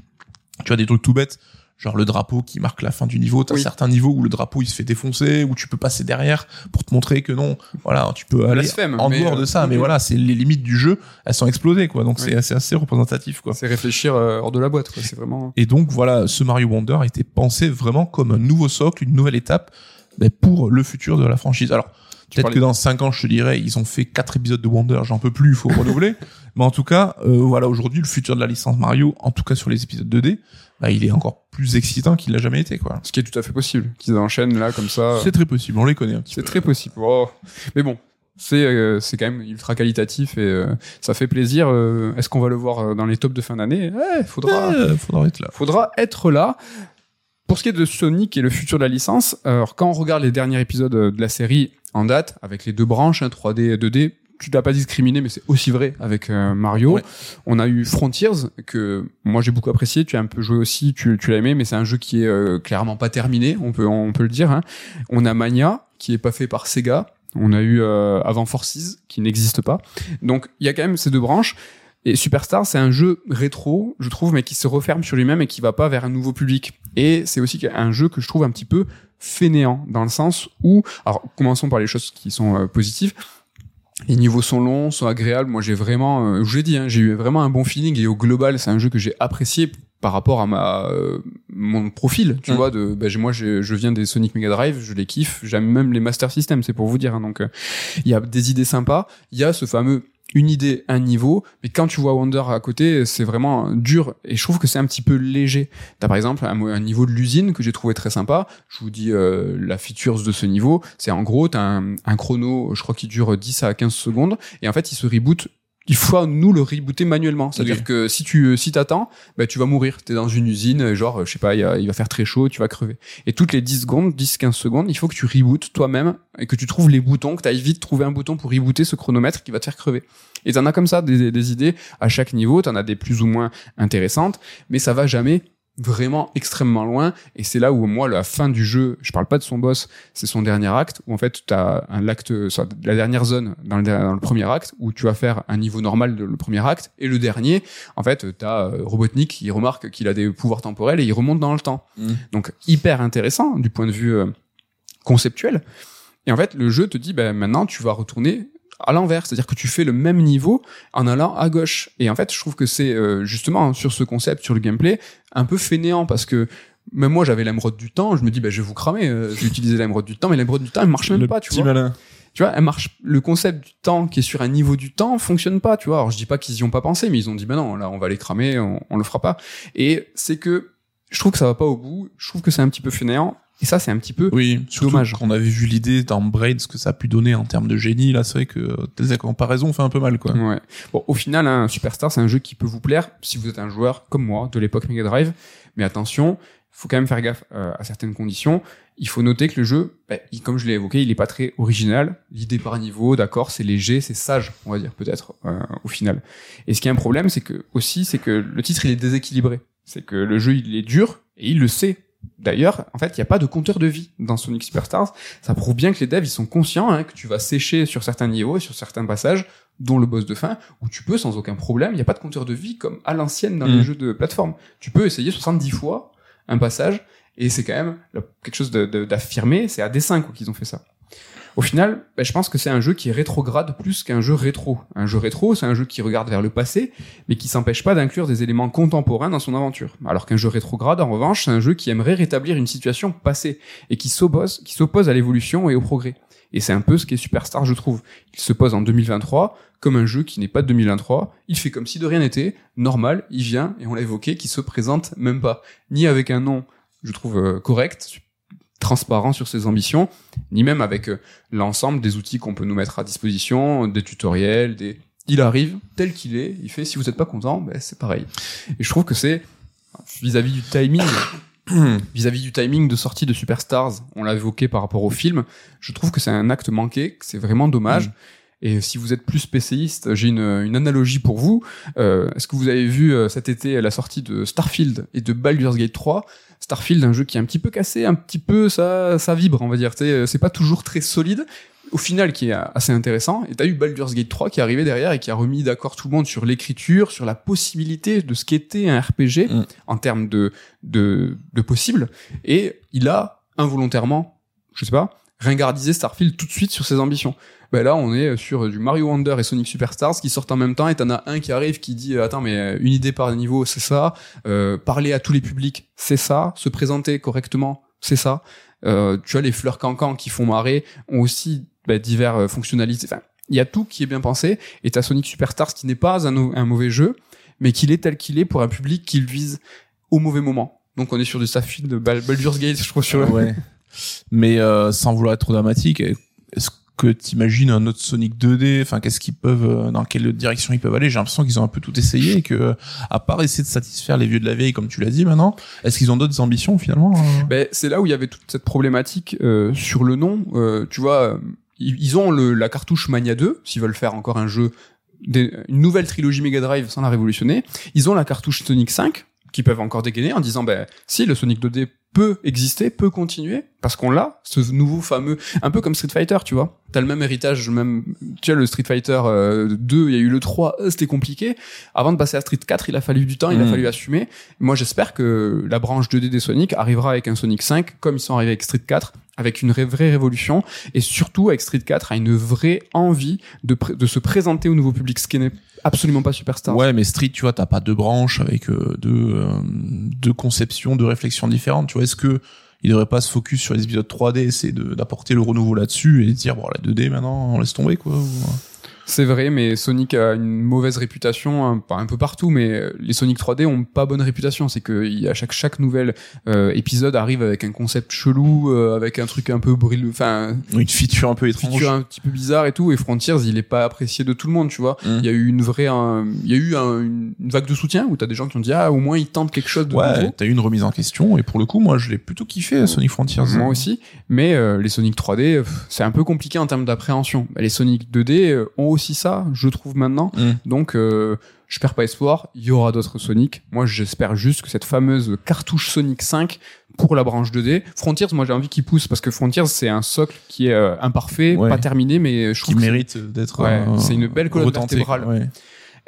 Tu as des trucs tout bêtes, genre le drapeau qui marque la fin du niveau. T'as Oui. certains niveaux où le drapeau il se fait défoncer, où tu peux passer derrière pour te montrer que non, voilà, tu peux aller Blasphème, en dehors euh, de ça. Mais voilà, c'est les limites du jeu, elles sont explosées quoi. Donc Oui. c'est assez représentatif quoi. C'est réfléchir euh, hors de la boîte. quoi. C'est vraiment. Et donc voilà, ce Mario Wonder a été pensé vraiment comme un nouveau socle, une nouvelle étape ben, pour le futur de la franchise. Alors peut-être parlais- que dans cinq ans, je te dirais, ils ont fait quatre épisodes de Wonder, j'en peux plus, il faut renouveler. Mais en tout cas, euh, voilà, aujourd'hui, le futur de la licence Mario, en tout cas sur les épisodes 2D, bah, il est encore plus excitant qu'il l'a jamais été, quoi. Ce qui est tout à fait possible. Qu'ils enchaînent là comme ça. C'est très possible, on les connaît un petit C'est très possible. Oh. Mais bon, c'est euh, c'est quand même ultra qualitatif et euh, ça fait plaisir. Euh, Est-ce qu'on va le voir dans les tops de fin d'année? Ouais, faudra Euh, faudra être là. faudra être là. Pour ce qui est de Sonic et le futur de la licence, alors quand on regarde les derniers épisodes de la série en date, avec les deux branches, hein, 3D et 2D, tu l'as pas discriminé, mais c'est aussi vrai avec euh, Mario. Ouais. On a eu Frontiers, que moi j'ai beaucoup apprécié, tu as un peu joué aussi, tu, tu l'as aimé, mais c'est un jeu qui est euh, clairement pas terminé, on peut, on peut le dire. Hein. On a Mania, qui est pas fait par Sega. On a eu euh, avant Forces, qui n'existe pas. Donc il y a quand même ces deux branches. Et Superstar, c'est un jeu rétro, je trouve, mais qui se referme sur lui-même et qui va pas vers un nouveau public. Et c'est aussi un jeu que je trouve un petit peu fainéant, dans le sens où, alors commençons par les choses qui sont euh, positives. Les niveaux sont longs, sont agréables. Moi, j'ai vraiment, euh, je vous l'ai dit, hein, j'ai eu vraiment un bon feeling. Et au global, c'est un jeu que j'ai apprécié par rapport à ma euh, mon profil. Tu Mm. vois, de, ben, moi, je viens des Sonic Mega Drive, je les kiffe. J'aime même les Master System, c'est pour vous dire. hein. donc, euh, il y a des idées sympas. Il y a ce fameux une idée, un niveau, mais quand tu vois Wonder à côté, c'est vraiment dur et je trouve que c'est un petit peu léger. T'as par exemple un, un niveau de l'usine que j'ai trouvé très sympa. Je vous dis euh, la features de ce niveau, c'est en gros t'as un, un chrono, je crois qu'il dure 10 à 15 secondes et en fait il se reboot il faut nous le rebooter manuellement. C'est-à-dire que si tu si t'attends, bah, tu vas mourir. T'es dans une usine, genre, je sais pas, il, y a- il va faire très chaud, tu vas crever. Et toutes les 10 secondes, 10-15 secondes, il faut que tu rebootes toi-même et que tu trouves les boutons, que tu ailles vite trouver un bouton pour rebooter ce chronomètre qui va te faire crever. Et t'en as comme ça des, des idées à chaque niveau, t'en as des plus ou moins intéressantes, mais ça va jamais vraiment extrêmement loin. Et c'est là où moi la fin du jeu je parle pas de son boss c'est son dernier acte où en fait tu as un acte soit la dernière zone dans le, dans le premier acte où tu vas faire un niveau normal de le premier acte et le dernier en fait tu as Robotnik qui remarque qu'il a des pouvoirs temporels et il remonte dans le temps. Mm. donc hyper intéressant du point de vue euh, conceptuel. Et en fait le jeu te dit ben maintenant tu vas retourner à l'envers, c'est-à-dire que tu fais le même niveau en allant à gauche. Et en fait, je trouve que c'est euh, justement sur ce concept, sur le gameplay, un peu fainéant parce que même moi j'avais l'émeraude du temps, je me dis bah je vais vous cramer, euh, je vais utiliser l'émeraude du temps, mais l'émeraude du temps elle marche même le pas, tu vois. malin. Tu vois, elle marche. Le concept du temps qui est sur un niveau du temps fonctionne pas, tu vois. Alors je dis pas qu'ils y ont pas pensé, mais ils ont dit bah non, là on va les cramer, on, on le fera pas. Et c'est que je trouve que ça va pas au bout. Je trouve que c'est un petit peu fainéant. Et ça c'est un petit peu Oui, Dommage. qu'on avait vu l'idée dans Braid, ce que ça a pu donner en termes de génie. Là, c'est vrai que tes comparaisons fait un peu mal, quoi. Ouais. Bon, au final, hein, Superstar, c'est un jeu qui peut vous plaire si vous êtes un joueur comme moi de l'époque Mega Drive. Mais attention, il faut quand même faire gaffe euh, à certaines conditions. Il faut noter que le jeu, bah, il- comme je l'ai évoqué, il est pas très original. L'idée par niveau, d'accord, c'est léger, c'est sage, on va dire peut-être euh, au final. Et ce qui est un problème, c'est que aussi, c'est que le titre il est déséquilibré. C'est que le jeu il est dur et il le sait. D'ailleurs, en fait, il n'y a pas de compteur de vie dans Sonic Superstars. Ça prouve bien que les devs, ils sont conscients hein, que tu vas sécher sur certains niveaux et sur certains passages, dont le boss de fin, où tu peux sans aucun problème, il n'y a pas de compteur de vie comme à l'ancienne dans Mm. les jeux de plateforme. Tu peux essayer 70 fois un passage, et c'est quand même quelque chose de- de- d'affirmé, c'est à dessein quoi qu'ils ont fait ça. Au final, ben, je pense que c'est un jeu qui est rétrograde plus qu'un jeu rétro. Un jeu rétro, c'est un jeu qui regarde vers le passé, mais qui s'empêche pas d'inclure des éléments contemporains dans son aventure. Alors qu'un jeu rétrograde, en revanche, c'est un jeu qui aimerait rétablir une situation passée et qui s'oppose, qui s'oppose à l'évolution et au progrès. Et c'est un peu ce qui est Superstar, je trouve. Il se pose en 2023 comme un jeu qui n'est pas de 2023. Il fait comme si de rien n'était, normal, il vient, et on l'a évoqué, qui se présente même pas. Ni avec un nom, je trouve, euh, correct, transparent sur ses ambitions, ni même avec euh, l'ensemble des outils qu'on peut nous mettre à disposition, des tutoriels, des... Il arrive tel qu'il est, il fait si vous n'êtes pas content, ben c'est pareil. Et je trouve que c'est vis-à-vis du timing, vis-à-vis du timing de sortie de Superstars, on l'a évoqué par rapport au film, je trouve que c'est un acte manqué, que c'est vraiment dommage. Et si vous êtes plus spécialiste, j'ai une, une analogie pour vous. Euh, Est-ce que vous avez vu euh, cet été la sortie de Starfield et de Baldur's Gate 3 Starfield, un jeu qui est un petit peu cassé, un petit peu ça, ça vibre, on va dire. C'est pas toujours très solide. Au final, qui est assez intéressant. Et t'as eu Baldur's Gate 3 qui est arrivé derrière et qui a remis d'accord tout le monde sur l'écriture, sur la possibilité de ce qu'était un RPG Mm. en termes de, de, de possible. Et il a involontairement, je sais pas, ringardisé Starfield tout de suite sur ses ambitions. Ben là, on est sur du Mario Wonder et Sonic Superstars qui sortent en même temps et t'en as un qui arrive qui dit euh, attends mais euh, une idée par niveau c'est ça, euh, parler à tous les publics c'est ça, se présenter correctement c'est ça. Euh, tu as les fleurs cancan qui font marrer ont aussi bah, divers euh, fonctionnalités. Enfin, il y a tout qui est bien pensé et t'as Sonic Superstars qui n'est pas un, un mauvais jeu mais qu'il est tel qu'il est pour un public qui le vise au mauvais moment. Donc on est sur du Starfield de Bal- Baldur's Gate je trouve sur Ouais. Mais euh, sans vouloir être trop dramatique, est-ce que t'imagines un autre Sonic 2D Enfin, qu'est-ce qu'ils peuvent, euh, dans quelle direction ils peuvent aller? J'ai l'impression qu'ils ont un peu tout essayé et que, à part essayer de satisfaire les vieux de la vieille, comme tu l'as dit maintenant, est-ce qu'ils ont d'autres ambitions finalement euh Ben, c'est là où il y avait toute cette problématique euh, sur le nom. Euh, tu vois, euh, ils ont le, la cartouche Mania 2, s'ils veulent faire encore un jeu, une nouvelle trilogie Mega Drive sans la révolutionner. Ils ont la cartouche Sonic 5, qui peuvent encore dégainer en disant, ben, si le Sonic 2D peut exister, peut continuer, parce qu'on l'a, ce nouveau fameux, un peu comme Street Fighter, tu vois. T'as le même héritage, même, tu vois, le Street Fighter euh, 2, il y a eu le 3, euh, c'était compliqué. Avant de passer à Street 4, il a fallu du temps, il a Mm. fallu assumer. Moi, j'espère que la branche 2D des Sonic arrivera avec un Sonic 5, comme ils sont arrivés avec Street 4, avec une vraie révolution, et surtout avec Street 4, à une vraie envie de, de se présenter au nouveau public, ce qui n'est absolument pas Superstar. Ouais, mais Street, tu vois, t'as pas deux branches avec euh, deux, euh, deux conceptions, deux réflexions différentes. Tu vois, est-ce que il devrait pas se focus sur les épisodes 3D, essayer de- d'apporter le renouveau là-dessus et dire bon la 2D maintenant, on laisse tomber quoi. ou- C'est vrai, mais Sonic a une mauvaise réputation, hein, un peu partout, mais euh, les Sonic 3D ont pas bonne réputation. C'est que a chaque chaque nouvel euh, épisode arrive avec un concept chelou, euh, avec un truc un peu brilleux, enfin Une feature un peu étrange. feature un petit peu bizarre et tout. Et Frontiers, il est pas apprécié de tout le monde, tu vois. Mm. Il y a eu une vraie, un- il y a eu un- une, vague de soutien où t'as des gens qui ont dit ah au moins ils tentent quelque chose de Ouais, nouveau. t'as eu une remise en question et pour le coup, moi, je l'ai plutôt kiffé Sonic Frontiers. Moi aussi, mais euh, les Sonic 3D, pff, c'est un peu compliqué en termes d'appréhension. Les Sonic 2D euh, ont aussi ça, je trouve maintenant. Mm. Donc, euh, je perds pas espoir. Il y aura d'autres Sonic. Moi, j'espère juste que cette fameuse cartouche Sonic 5 pour la branche 2D, Frontiers, moi j'ai envie qu'il pousse parce que Frontiers c'est un socle qui est euh, imparfait, Ouais. pas terminé, mais je Qui trouve que c'est- mérite d'être. Ouais, euh, c'est une belle colonne vertébrale. ouais.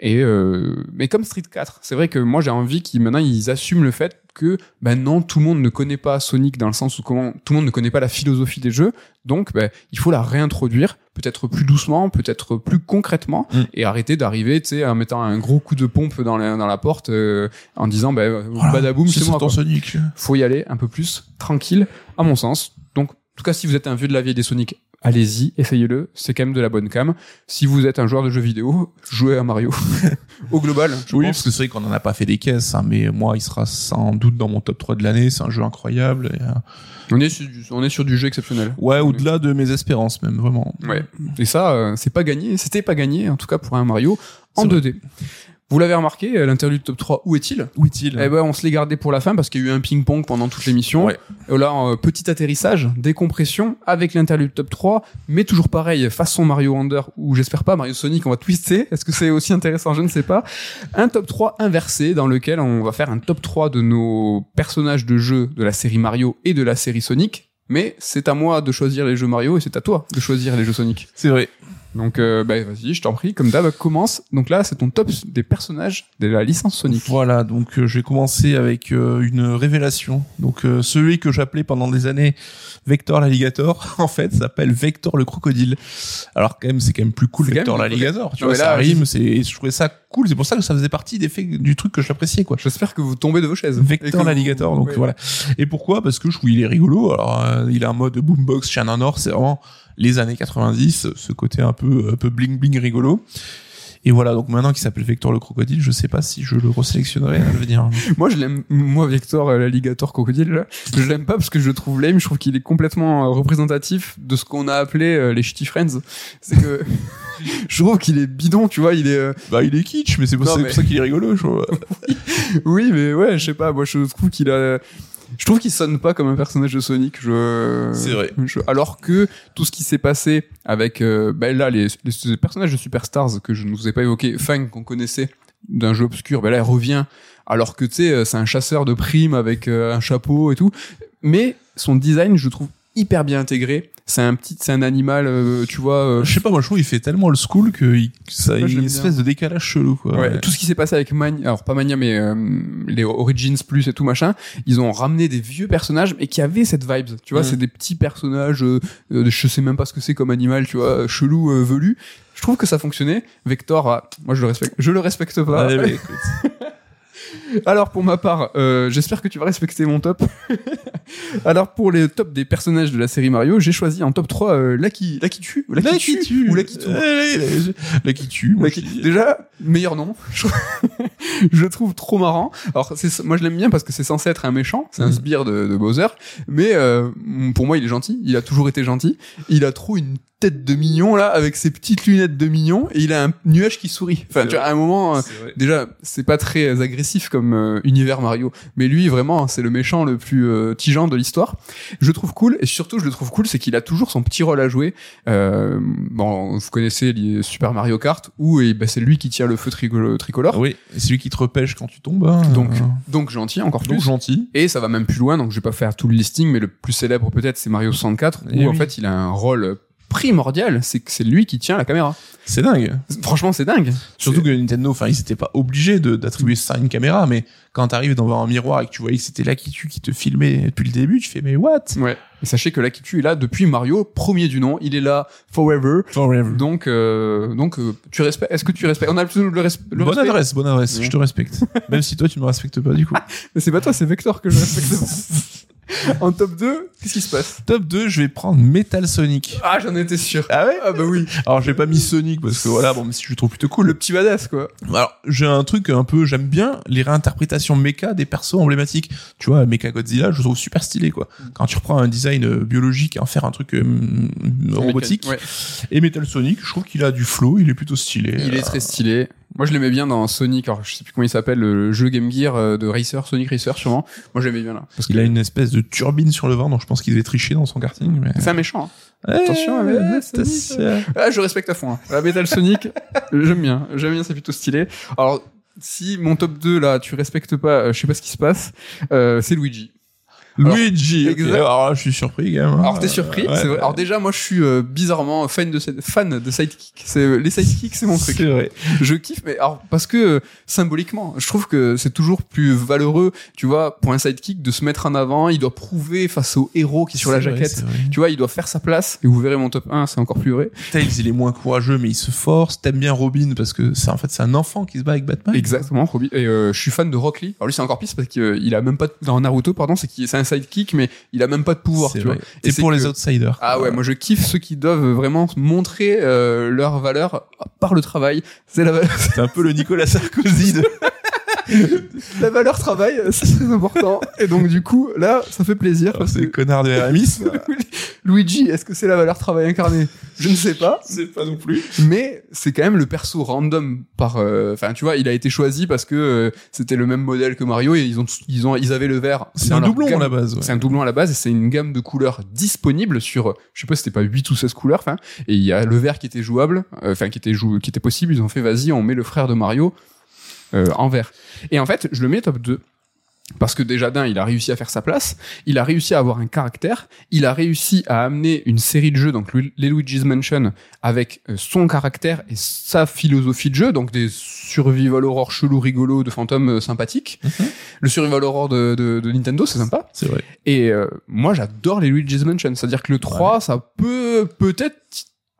Et euh, mais comme Street 4, c'est vrai que moi j'ai envie qu'ils maintenant ils assument le fait que ben non tout le monde ne connaît pas Sonic dans le sens où comment tout le monde ne connaît pas la philosophie des jeux, donc ben, il faut la réintroduire peut-être plus doucement, peut-être plus concrètement Mm. et arrêter d'arriver tu sais en mettant un gros coup de pompe dans la, dans la porte euh, en disant ben Voilà. badaboum c'est moi quoi. Sonic. Faut y aller un peu plus tranquille à mon sens. Donc en tout cas si vous êtes un vieux de la vieille des Sonic Allez-y, essayez-le, c'est quand même de la bonne cam. Si vous êtes un joueur de jeux vidéo, jouez à Mario. Au global, je Oui, pense. parce que c'est vrai qu'on en a pas fait des caisses, hein, mais moi, il sera sans doute dans mon top 3 de l'année. C'est un jeu incroyable. et, euh, On est sur du, on est sur du jeu exceptionnel. Ouais, au-delà de mes espérances, même, vraiment. Ouais. Et ça, euh, c'est pas gagné. C'était pas gagné, en tout cas pour un Mario en C'est vrai. 2D. Vous l'avez remarqué, euh, l'interlude top 3, où est-il? Où est-il? Eh ben, on se l'est gardé pour la fin parce qu'il y a eu un ping-pong pendant toute l'émission. Ouais. Et là, euh, petit atterrissage, décompression avec l'interlude top 3, mais toujours pareil, façon Mario Wonder, ou j'espère pas Mario Sonic, on va twister. Est-ce que c'est aussi intéressant? Je ne sais pas. Un top 3 inversé dans lequel on va faire un top 3 de nos personnages de jeux de la série Mario et de la série Sonic. Mais c'est à moi de choisir les jeux Mario et c'est à toi de choisir les jeux Sonic. C'est vrai. Donc, euh, bah, vas-y, je t'en prie, comme d'hab, commence. Donc là, c'est ton top des personnages de la licence Sonic. Voilà, donc euh, je vais commencer avec euh, une révélation. Donc euh, celui que j'appelais pendant des années Vector l'alligator, en fait, s'appelle Vector le crocodile. Alors quand même, c'est quand même plus cool Vector l'alligator. Tu Non, vois, là, ça rime. C'est, je trouvais ça cool. C'est pour ça que ça faisait partie des faits du truc que je l'appréciais, quoi. J'espère que vous tombez de vos chaises. Vector vous- l'alligator, donc Ouais. voilà. Et pourquoi? Parce que je trouve il est rigolo. Alors euh, il a un mode boombox chien en or, c'est vraiment les années 90, ce côté un peu un peu bling bling rigolo. Et voilà, donc maintenant qu'il s'appelle Vector le crocodile, je sais pas si je le resélectionnerai à l'avenir. Moi, je l'aime, moi, Vector, euh, l'alligator crocodile, là, je l'aime pas parce que je le trouve lame, je trouve qu'il est complètement euh, représentatif de ce qu'on a appelé euh, les shitty friends. C'est que, je trouve qu'il est bidon, tu vois, il est, Bah il est kitsch, mais c'est pour, mais- ça qu'il est rigolo, je trouve. oui, mais ouais, je sais pas, moi, je trouve qu'il a, je trouve qu'il sonne pas comme un personnage de Sonic. Je... C'est vrai. je- alors que tout ce qui s'est passé avec, euh, ben là, les, les personnages de Superstars que je ne vous ai pas évoqué, Fang qu'on connaissait d'un jeu obscur, ben là, il revient. Alors que tu sais, euh, c'est un chasseur de primes avec euh, un chapeau et tout. Mais son design, je trouve hyper bien intégré. C'est un petit, c'est un animal, euh, tu vois. euh, Je sais pas, moi je trouve il fait tellement le school que il- ça a une espèce de décalage chelou, quoi. Ouais, tout ce qui s'est passé avec Mania, alors pas Mania, mais euh, les Origins Plus et tout machin, ils ont ramené des vieux personnages et qui avaient cette vibe. Tu vois, Mm. c'est des petits personnages, euh, euh, je sais même pas ce que c'est comme animal, tu vois, chelou, euh, velu. Je trouve que ça fonctionnait. Vector, ah, moi je le respecte, je le respecte pas. Mais écoute. Alors pour ma part, euh, j'espère que tu vas respecter mon top. Alors pour les tops des personnages de la série Mario, j'ai choisi en top 3 euh, Lucky, Lucky Tu, ou Lucky, Tu, ou Lucky Tu. La qui tue. moi. Déjà, meilleur nom. Je, le trouve trop marrant. Alors, c'est, moi, je l'aime bien parce que c'est censé être un méchant. C'est un Mhm. sbire de, de Bowser. Mais euh, pour moi, il est gentil. Il a toujours été gentil. Il a trop une tête de mignon, là, avec ses petites lunettes de mignon. Et il a un nuage qui sourit. Enfin, tu vois, à un moment... euh. Déjà, c'est pas très euh, comme euh, univers Mario, mais lui vraiment, c'est le méchant le plus euh, tigeant de l'histoire. Je le trouve cool et surtout, je le trouve cool, c'est qu'il a toujours son petit rôle à jouer. Euh, bon, vous connaissez les Super Mario Kart où ben, c'est lui qui tire le feu tricolo- tricolore, Oui, et c'est lui qui te repêche quand tu tombes. hein. donc donc gentil encore plus. donc gentil. Et ça va même plus loin, donc je vais pas faire tout le listing, mais le plus célèbre peut-être c'est Mario 64 où Eh en oui. fait il a un rôle primordial, c'est que c'est lui qui tient la caméra. C'est dingue. Franchement, c'est dingue. Surtout que Nintendo, enfin, ils étaient pas obligés d'attribuer ça à une caméra, mais quand t'arrives devant un miroir et que tu voyais que c'était là qui te filmait depuis le début, tu fais, mais what? Ouais. Et sachez que l'Akitu est là depuis Mario, premier du nom. Il est là forever. Forever. Donc, euh, donc, euh, tu respectes. Est-ce que tu respectes? On a plutôt le, resp- le Bonne respect. adresse, bonne adresse, Ouais. je te respecte. Même si toi, tu me respectes pas, du coup. Mais c'est pas toi, c'est Vector que je respecte. En top 2, qu'est-ce qui se passe? Top 2, je vais prendre Metal Sonic. Ah, j'en étais sûr. Ah ouais? Ah bah oui. Alors j'ai pas mis Sonic parce que voilà, bon, mais si je le trouve plutôt cool. Le petit badass, quoi. Alors j'ai un truc un peu, j'aime bien les réinterprétations méca des persos emblématiques. Tu vois, Mecha Godzilla, je le trouve super stylé quoi. Quand tu reprends un design euh, biologique et en faire un truc euh, robotique. Ouais. Et Metal Sonic, je trouve qu'il a du flow, il est plutôt stylé. Il est Euh, très stylé. Moi, je l'aimais bien dans Sonic. Alors, je sais plus comment il s'appelle, le jeu Game Gear euh, de Racer, Sonic Racer, sûrement. Moi, je l'aimais bien là. Parce Il a une espèce de turbine sur le vent, donc je pense qu'il devait tricher dans son karting. Mais... C'est un méchant. hein. Attention, ouais, ouais, attention. Ah, je respecte à fond. Hein. La Metal Sonic, j'aime bien. J'aime bien, c'est plutôt stylé. Alors, si mon top 2, là, tu respectes pas, euh, je sais pas ce qui se passe, euh, c'est Luigi. Luigi. exact. Alors là, je suis surpris quand même. hein. Alors, t'es surpris Ouais, c'est vrai. Alors, déjà, moi, je suis euh, bizarrement fan de, fan de sidekick. C'est, les sidekicks, c'est mon truc. C'est vrai. je kiffe mais alors parce que euh, symboliquement je trouve que c'est toujours plus valeureux tu vois pour un sidekick de se mettre en avant il doit prouver face au héros qui est sur la vrai, jaquette tu vois il doit faire sa place et vous verrez mon top 1 c'est encore plus vrai Tails, il est moins courageux, mais il se force. T'aimes bien Robin parce que c'est en fait c'est un enfant qui se bat avec Batman. exactement Robbie. et euh, je suis fan de Rock Lee alors lui c'est encore pire parce qu'il a même pas de, dans Naruto pardon c'est qu'il c'est un sidekick mais il a même pas de pouvoir C'est tu vois. Et pour que- les outsiders. ah ouais, moi je kiffe ceux qui doivent vraiment montrer euh, leur valeur par le travail. C'est la, un peu le Nicolas Sarkozy de. la valeur travail, c'est très important. Et donc du coup, là, ça fait plaisir. parce c'est que connard de RMI. Luigi, est-ce que c'est la valeur travail incarnée? Je ne sais pas, C'est pas non plus. mais c'est quand même le perso random par. euh, Enfin, tu vois, il a été choisi parce que euh, c'était le même modèle que Mario et ils ont, ils ont, ils avaient le vert. C'est un doublon gamme. à la base. ouais. C'est un doublon à la base et c'est une gamme de couleurs disponible sur, euh, je sais pas, si c'était pas 8 ou 16 couleurs, enfin, et il y a le vert qui était jouable, euh, enfin, qui était jou qui était possible, ils ont fait, vas-y, on met le frère de Mario, euh, en vert. Et en fait, je le mets top 2. Parce que déjà d'un, il a réussi à faire sa place, il a réussi à avoir un caractère, il a réussi à amener une série de jeux, donc les Luigi's Mansion, avec euh, son caractère et sa philosophie de jeu, donc des survival horror chelou rigolo de fantômes euh, sympathiques. Mhm. Le survival horror de, de, de Nintendo, c'est sympa. C'est vrai. Et euh, moi, j'adore les Luigi's Mansion. C'est-à-dire que le 3, ça peut peut-être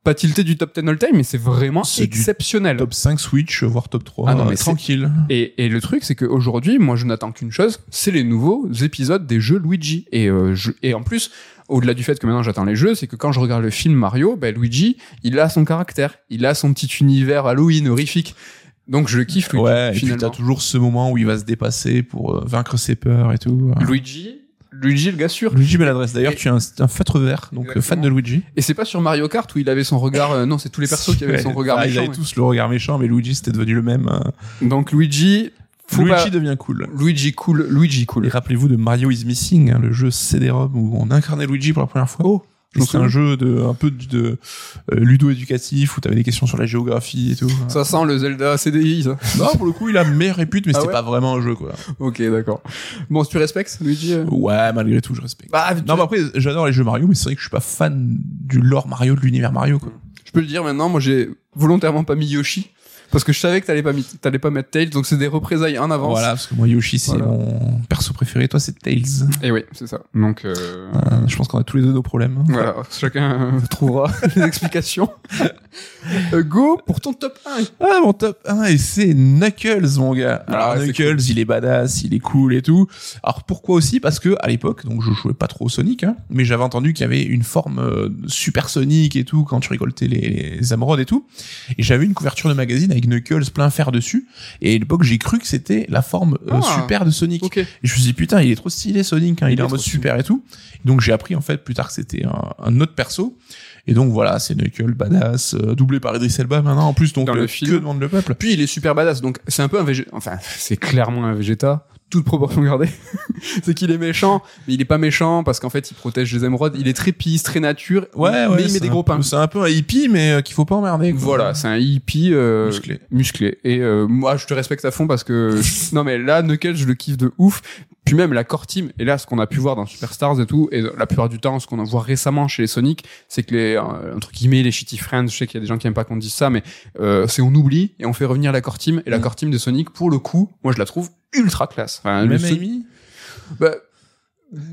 pas tilter du top 10 all time, mais c'est vraiment exceptionnel. Top 5 Switch, voire top 3. Ah non, mais euh, tranquille. Et, et le truc, c'est qu'aujourd'hui, moi, je n'attends qu'une chose, c'est les nouveaux épisodes des jeux Luigi. Et, euh, je, et en plus, au-delà du fait que maintenant j'attends les jeux, c'est que quand je regarde le film Mario, ben, Luigi, il a son caractère, il a son petit univers Halloween horrifique. Donc je le kiffe, Luigi, Ouais, et puis finalement. t'as toujours ce moment où il va se dépasser pour euh, vaincre ses peurs et tout. Luigi, Luigi le gars sûr. Luigi Maladresse. D'ailleurs, Et- tu es un, un feutre vert, donc fan de Luigi. Et c'est pas sur Mario Kart où il avait son regard. euh, non, c'est tous les persos qui avaient son regard Ah, Ils méchant. avaient tous le regard méchant, mais Luigi c'était devenu le même. hein. Donc Luigi, Luigi pas- devient cool. Luigi cool, Luigi Et cool. rappelez-vous de Mario is Missing, hein, le jeu CD-ROM où on incarnait Luigi pour la première fois. Oh, je m'en c'est un jeu de un peu de, de euh, ludo-éducatif où t'avais des questions sur la géographie et tout. Ça sent le Zelda CDI, ça. Non, pour le coup, il a meilleure répute, mais Ah c'était ouais pas vraiment un jeu, quoi. Ok, d'accord. Bon, si tu respectes Luigi. euh Ouais, malgré tout, je respecte. Bah, Non, mais après, j'adore les jeux Mario, mais c'est vrai que je suis pas fan du lore Mario, de l'univers Mario, quoi. je peux le dire maintenant. Moi, j'ai volontairement pas mis Yoshi parce que je savais que t'allais pas, t'allais pas mettre Tails, donc c'est des représailles en avance. Voilà, parce que moi, Yoshi, c'est Voilà. mon perso préféré. Toi, c'est Tails. Et oui, c'est ça. Donc. Euh... Euh, je pense qu'on a tous les deux nos problèmes. Voilà, chacun trouvera les explications. Euh, go pour ton top 1. Ah, mon top 1, et c'est Knuckles, mon gars. Alors, Ah, c'est Knuckles, il est badass, il est cool et tout. Alors, pourquoi aussi? Parce que, à l'époque, donc, je jouais pas trop au Sonic, hein, mais j'avais entendu qu'il y avait une forme euh, super Sonic et tout, quand tu récoltais les, les émeraudes et tout. Et j'avais une couverture de magazine avec Knuckles plein fer dessus. Et à l'époque, j'ai cru que c'était la forme euh, Ah. super de Sonic. Et je me suis dit, putain, il est trop stylé, Sonic, hein, il, Il est en mode super et tout. Donc, j'ai appris, en fait, plus tard que c'était un, un autre perso. Et donc, voilà, c'est Knuckles, badass, euh, doublé par Idris Elba maintenant, en plus, donc, Dans le euh, film. que demande le peuple. Puis il est super badass, donc c'est un peu un végéta. Enfin, c'est clairement un végéta. Toute proportion gardée. c'est qu'il est méchant, mais il est pas méchant parce qu'en fait il protège les émeraudes. Il est très pisse, très nature. Ouais, ouais. Mais il met des gros pains. C'est un peu un hippie, mais euh, qu'il faut pas emmerder. quoi. Voilà, c'est un hippie euh, Musclé. musclé. Et euh, moi, je te respecte à fond parce que non mais là, Knuckles, je le kiffe de ouf. Puis même la core team. Et là, ce qu'on a pu voir dans Superstars et tout, et la plupart du temps, ce qu'on en voit récemment chez les Sonic, c'est que les euh, entre guillemets les shitty friends, je sais qu'il y a des gens qui aiment pas qu'on dise ça, mais euh, c'est on oublie et on fait revenir la core team. Et la Mm. core team de Sonic, pour le coup, moi je la trouve ultra classe. Enfin, Même Amy? Bah,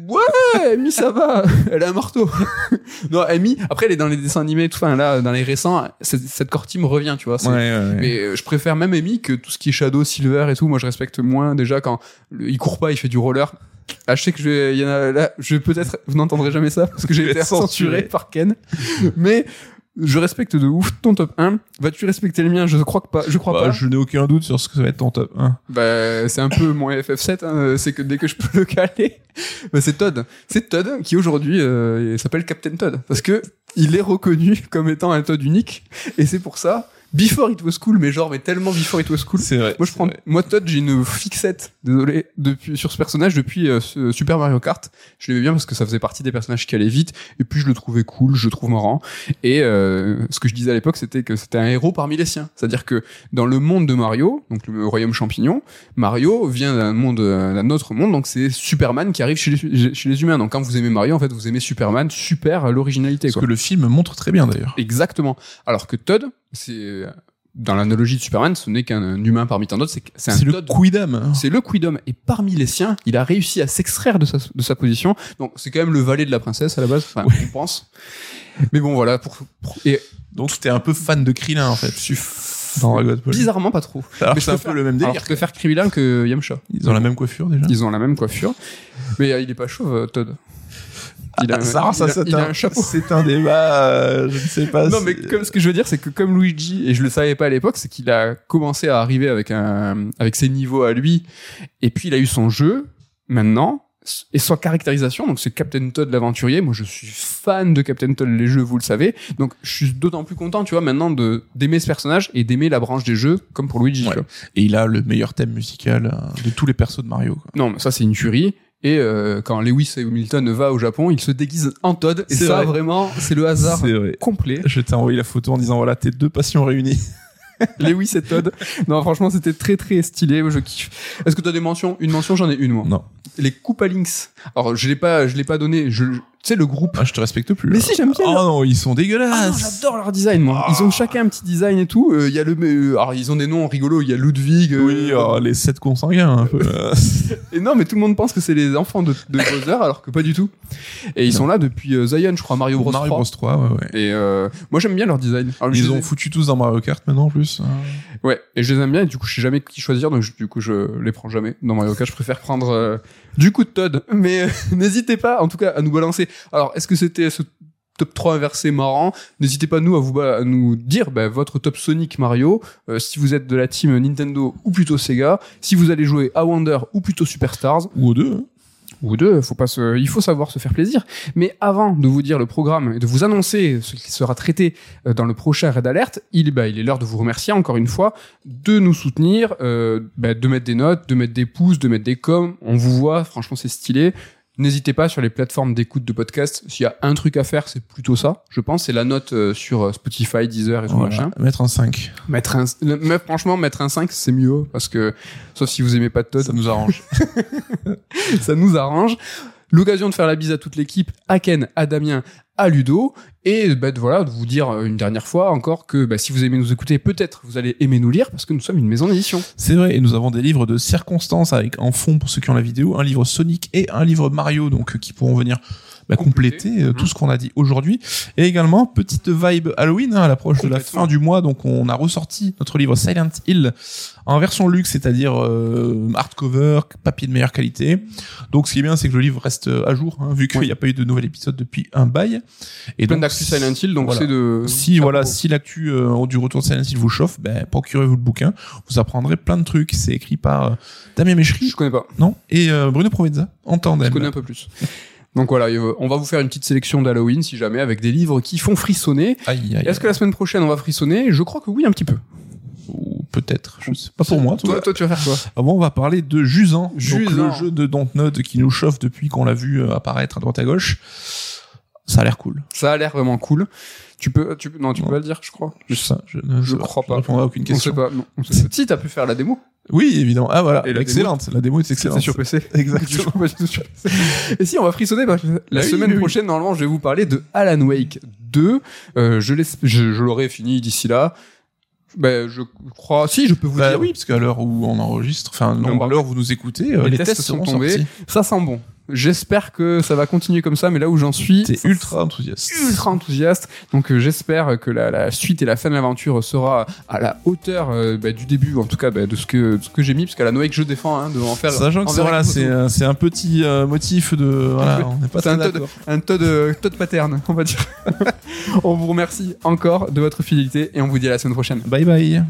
ouais, Amy, ça va. Elle a un marteau. non, Amy, après, elle est dans les dessins animés, tout, enfin, là, dans les récents, cette, cette core team revient, tu vois. Ouais, ouais. Mais euh, je préfère même Amy que tout ce qui est Shadow, Silver et tout. Moi, je respecte moins déjà quand le- il court pas, il fait du roller. Ah, je sais que je vais, il y en a là, je vais peut-être, vous n'entendrez jamais ça parce que j'ai été censuré par Ken. Mais je respecte de ouf ton top 1. Vas-tu respecter le mien? Je crois que pas. Je crois Bah, pas. je n'ai aucun doute sur ce que ça va être ton top 1. Bah, c'est un peu mon FF7. Hein, c'est que dès que je peux le caler, bah, c'est Todd. C'est Todd qui aujourd'hui euh, s'appelle Captain Todd parce que il est reconnu comme étant un Todd unique et c'est pour ça. Before It Was Cool, mais genre mais tellement Before It Was Cool. C'est vrai. Moi je prends, moi Todd j'ai une fixette, désolé, depuis sur ce personnage depuis euh, ce Super Mario Kart. Je l'aimais bien parce que ça faisait partie des personnages qui allaient vite et puis je le trouvais cool, je le trouve marrant. Et euh, ce que je disais à l'époque c'était que c'était un héros parmi les siens. C'est-à-dire que dans le monde de Mario, donc le royaume champignon, Mario vient d'un monde, euh, d'un autre monde, donc c'est Superman qui arrive chez les, chez les humains. Donc quand vous aimez Mario, en fait vous aimez Superman, super euh, l'originalité. Ce que le film montre très bien d'ailleurs. Exactement. Alors que Todd, c'est dans l'analogie de Superman, ce n'est qu'un humain parmi tant d'autres. C'est c'est un C'est le quidam. hein. c'est le. Et parmi les siens, il a réussi à s'extraire de sa, de sa position. Donc, c'est quand même le valet de la princesse à la base. Enfin, on pense. Mais bon, voilà. Pour, pour- et Donc t'es un peu fan de Krillin en fait. je suis Dans bizarrement pas trop. Alors Mais c'est un peu le même Alors, délire. je préfère Krillin que Yamcha. Ils ont la même coiffure déjà. Ils ont la même coiffure. Mais euh, il est pas chauve, euh, Todd. Il a, un- ça, ça, il a- c'est il a un, un chapeau. C'est un débat. euh, je ne sais pas. Non, si- mais comme, ce que je veux dire, c'est que comme Luigi, et je le savais pas à l'époque, c'est qu'il a commencé à arriver avec un, avec ses niveaux à lui, et puis il a eu son jeu, maintenant, et sa caractérisation, donc c'est Captain Todd l'aventurier, moi je suis fan de Captain Todd les jeux, vous le savez, donc je suis d'autant plus content, tu vois, maintenant de, d'aimer ce personnage et d'aimer la branche des jeux, comme pour Luigi, Ouais. Et il a le meilleur thème musical euh, de tous les persos de Mario. Quoi. Non, mais ça c'est une tuerie. Et euh, quand Lewis Hamilton va au Japon, il se déguise en Todd. Et ça, vrai. vraiment, c'est le hasard C'est vrai. complet. Je t'ai envoyé la photo en disant voilà tes deux passions réunies. Lewis et Todd. Non, franchement, c'était très très stylé. Je kiffe. Est-ce que t'as des mentions? Une mention, j'en ai une moi. Non. Les Koopalings. Alors, je l'ai pas, je l'ai pas donné. Je, je- tu sais le groupe. Ah, je te respecte plus. Mais là. si, j'aime bien. Oh non, ils sont Ah dégueulasses. j'adore leur design, moi. Ils ont chacun un petit design et tout. Euh, Il y a le, euh, alors ils ont des noms rigolos. Il y a Ludwig. euh, oui, oh, les sept consanguins un peu. Et non, mais tout le monde pense que c'est les enfants de, de Bowser, alors que pas du tout. Et ils Non. sont là depuis Zion, je crois, Mario Bros. Mario 3. Bros 3, ouais, ouais. Et moi, j'aime bien leur design. Alors, Ils ont foutu tous dans Mario Kart maintenant en plus. Ouais, et je les aime bien, et du coup, je sais jamais qui choisir, donc je- du coup, je les prends jamais. Dans Mario Kart, je préfère prendre euh, du coup de Todd. Mais euh, n'hésitez pas, en tout cas, à nous balancer. Alors, est-ce que c'était ce top 3 inversé marrant N'hésitez pas, nous, à, vous à nous dire bah, votre top Sonic Mario, euh, si vous êtes de la team Nintendo ou plutôt Sega, si vous allez jouer à Wonder ou plutôt Superstars, Ou aux deux. hein. Ou deux, faut pas il faut savoir se faire plaisir. Mais avant de vous dire le programme et de vous annoncer ce qui sera traité euh, dans le prochain Red Alert, il, bah, il est l'heure de vous remercier encore une fois, de nous soutenir, euh, bah, de mettre des notes, de mettre des pouces, de mettre des coms. On vous voit, franchement c'est stylé. N'hésitez pas sur les plateformes d'écoute de podcast. S'il y a un truc à faire, c'est plutôt ça. Je pense, c'est la note euh, sur euh, Spotify, Deezer et tout Voilà. machin. Mettre un 5. Mettre un, mais franchement, mettre un 5, c'est mieux parce que, sauf si vous aimez pas Todd, Ça nous arrange. ça nous arrange. L'occasion de faire la bise à toute l'équipe, à Ken, à Damien, Ludo, et de, voilà, de vous dire euh, une dernière fois encore que bah, si vous aimez nous écouter, peut-être vous allez aimer nous lire parce que nous sommes une maison d'édition. C'est vrai, et nous avons des livres de circonstances avec en fond pour ceux qui ont la vidéo, un livre Sonic et un livre Mario, donc euh, qui pourront venir bah, compléter, Compléter. euh, Mhm. tout ce qu'on a dit aujourd'hui. Et également, petite vibe Halloween hein, à l'approche de la fin du mois, donc on a ressorti notre livre Silent Hill en version luxe, c'est-à-dire euh, hardcover, papier de meilleure qualité. Donc ce qui est bien, c'est que le livre reste euh, à jour, hein, vu qu'il n'y a pas eu de nouvel épisode depuis un bail. Et Plein d'actu Silent Hill, donc voilà. c'est de... si voilà, si l'actu euh, du retour de Silent Hill vous chauffe, ben procurez-vous le bouquin. Vous apprendrez plein de trucs. C'est écrit par euh, Damien Méchery, Je connais pas, non, et euh, Bruno Provenza en tandem. je connais un peu plus. Donc voilà, euh, on va vous faire une petite sélection d'Halloween, si jamais, avec des livres qui font frissonner. Aïe, aïe, Est-ce que la semaine prochaine, on va frissonner? Je crois que oui, un petit peu. ou peut-être, je sais pas pour moi. Toi, cas. toi, tu vas faire quoi? Ah bon, on va parler de Jusant. le jeu de Dontnod qui nous chauffe depuis qu'on l'a vu euh, apparaître à droite à gauche. Ça a l'air cool. Ça a l'air vraiment cool. Tu peux, tu non, tu peux pas le dire, je crois. Je, ça, je, ne Je sais crois pas. Je répondrai à aucune On sait question. pas. Non, on sait pas. Si, t'as pu faire la démo. Oui, évidemment. Ah voilà, la excellente. La démo est excellente. C'est sur PC. Exactement. Et si, on va frissonner parce que la Ah oui, semaine oui, oui. prochaine, normalement, je vais vous parler de Alan Wake 2. Euh, je l'aurai fini d'ici là. Ben, je crois, si, je peux vous Bah dire. oui, parce qu'à l'heure où on enregistre, enfin, bah, à l'heure où vous nous écoutez, euh, les les, tests tests sont tombés. sortis. Ça sent bon. J'espère que ça va continuer comme ça, mais là où j'en suis, T'es ultra enthousiaste. ultra enthousiaste. Donc euh, j'espère que la, la suite et la fin de l'aventure sera à la hauteur euh, bah, du début, en tout cas bah, de ce que de ce que j'ai mis, parce qu'à la Noé que je défends, hein, de en faire. Sachant que en c'est voilà, c'est un- c'est un petit euh, motif de voilà, on n'est pas C'est très un d'accord. un euh, Todd pattern, on va dire. on vous remercie encore de votre fidélité et on vous dit à la semaine prochaine. Bye bye.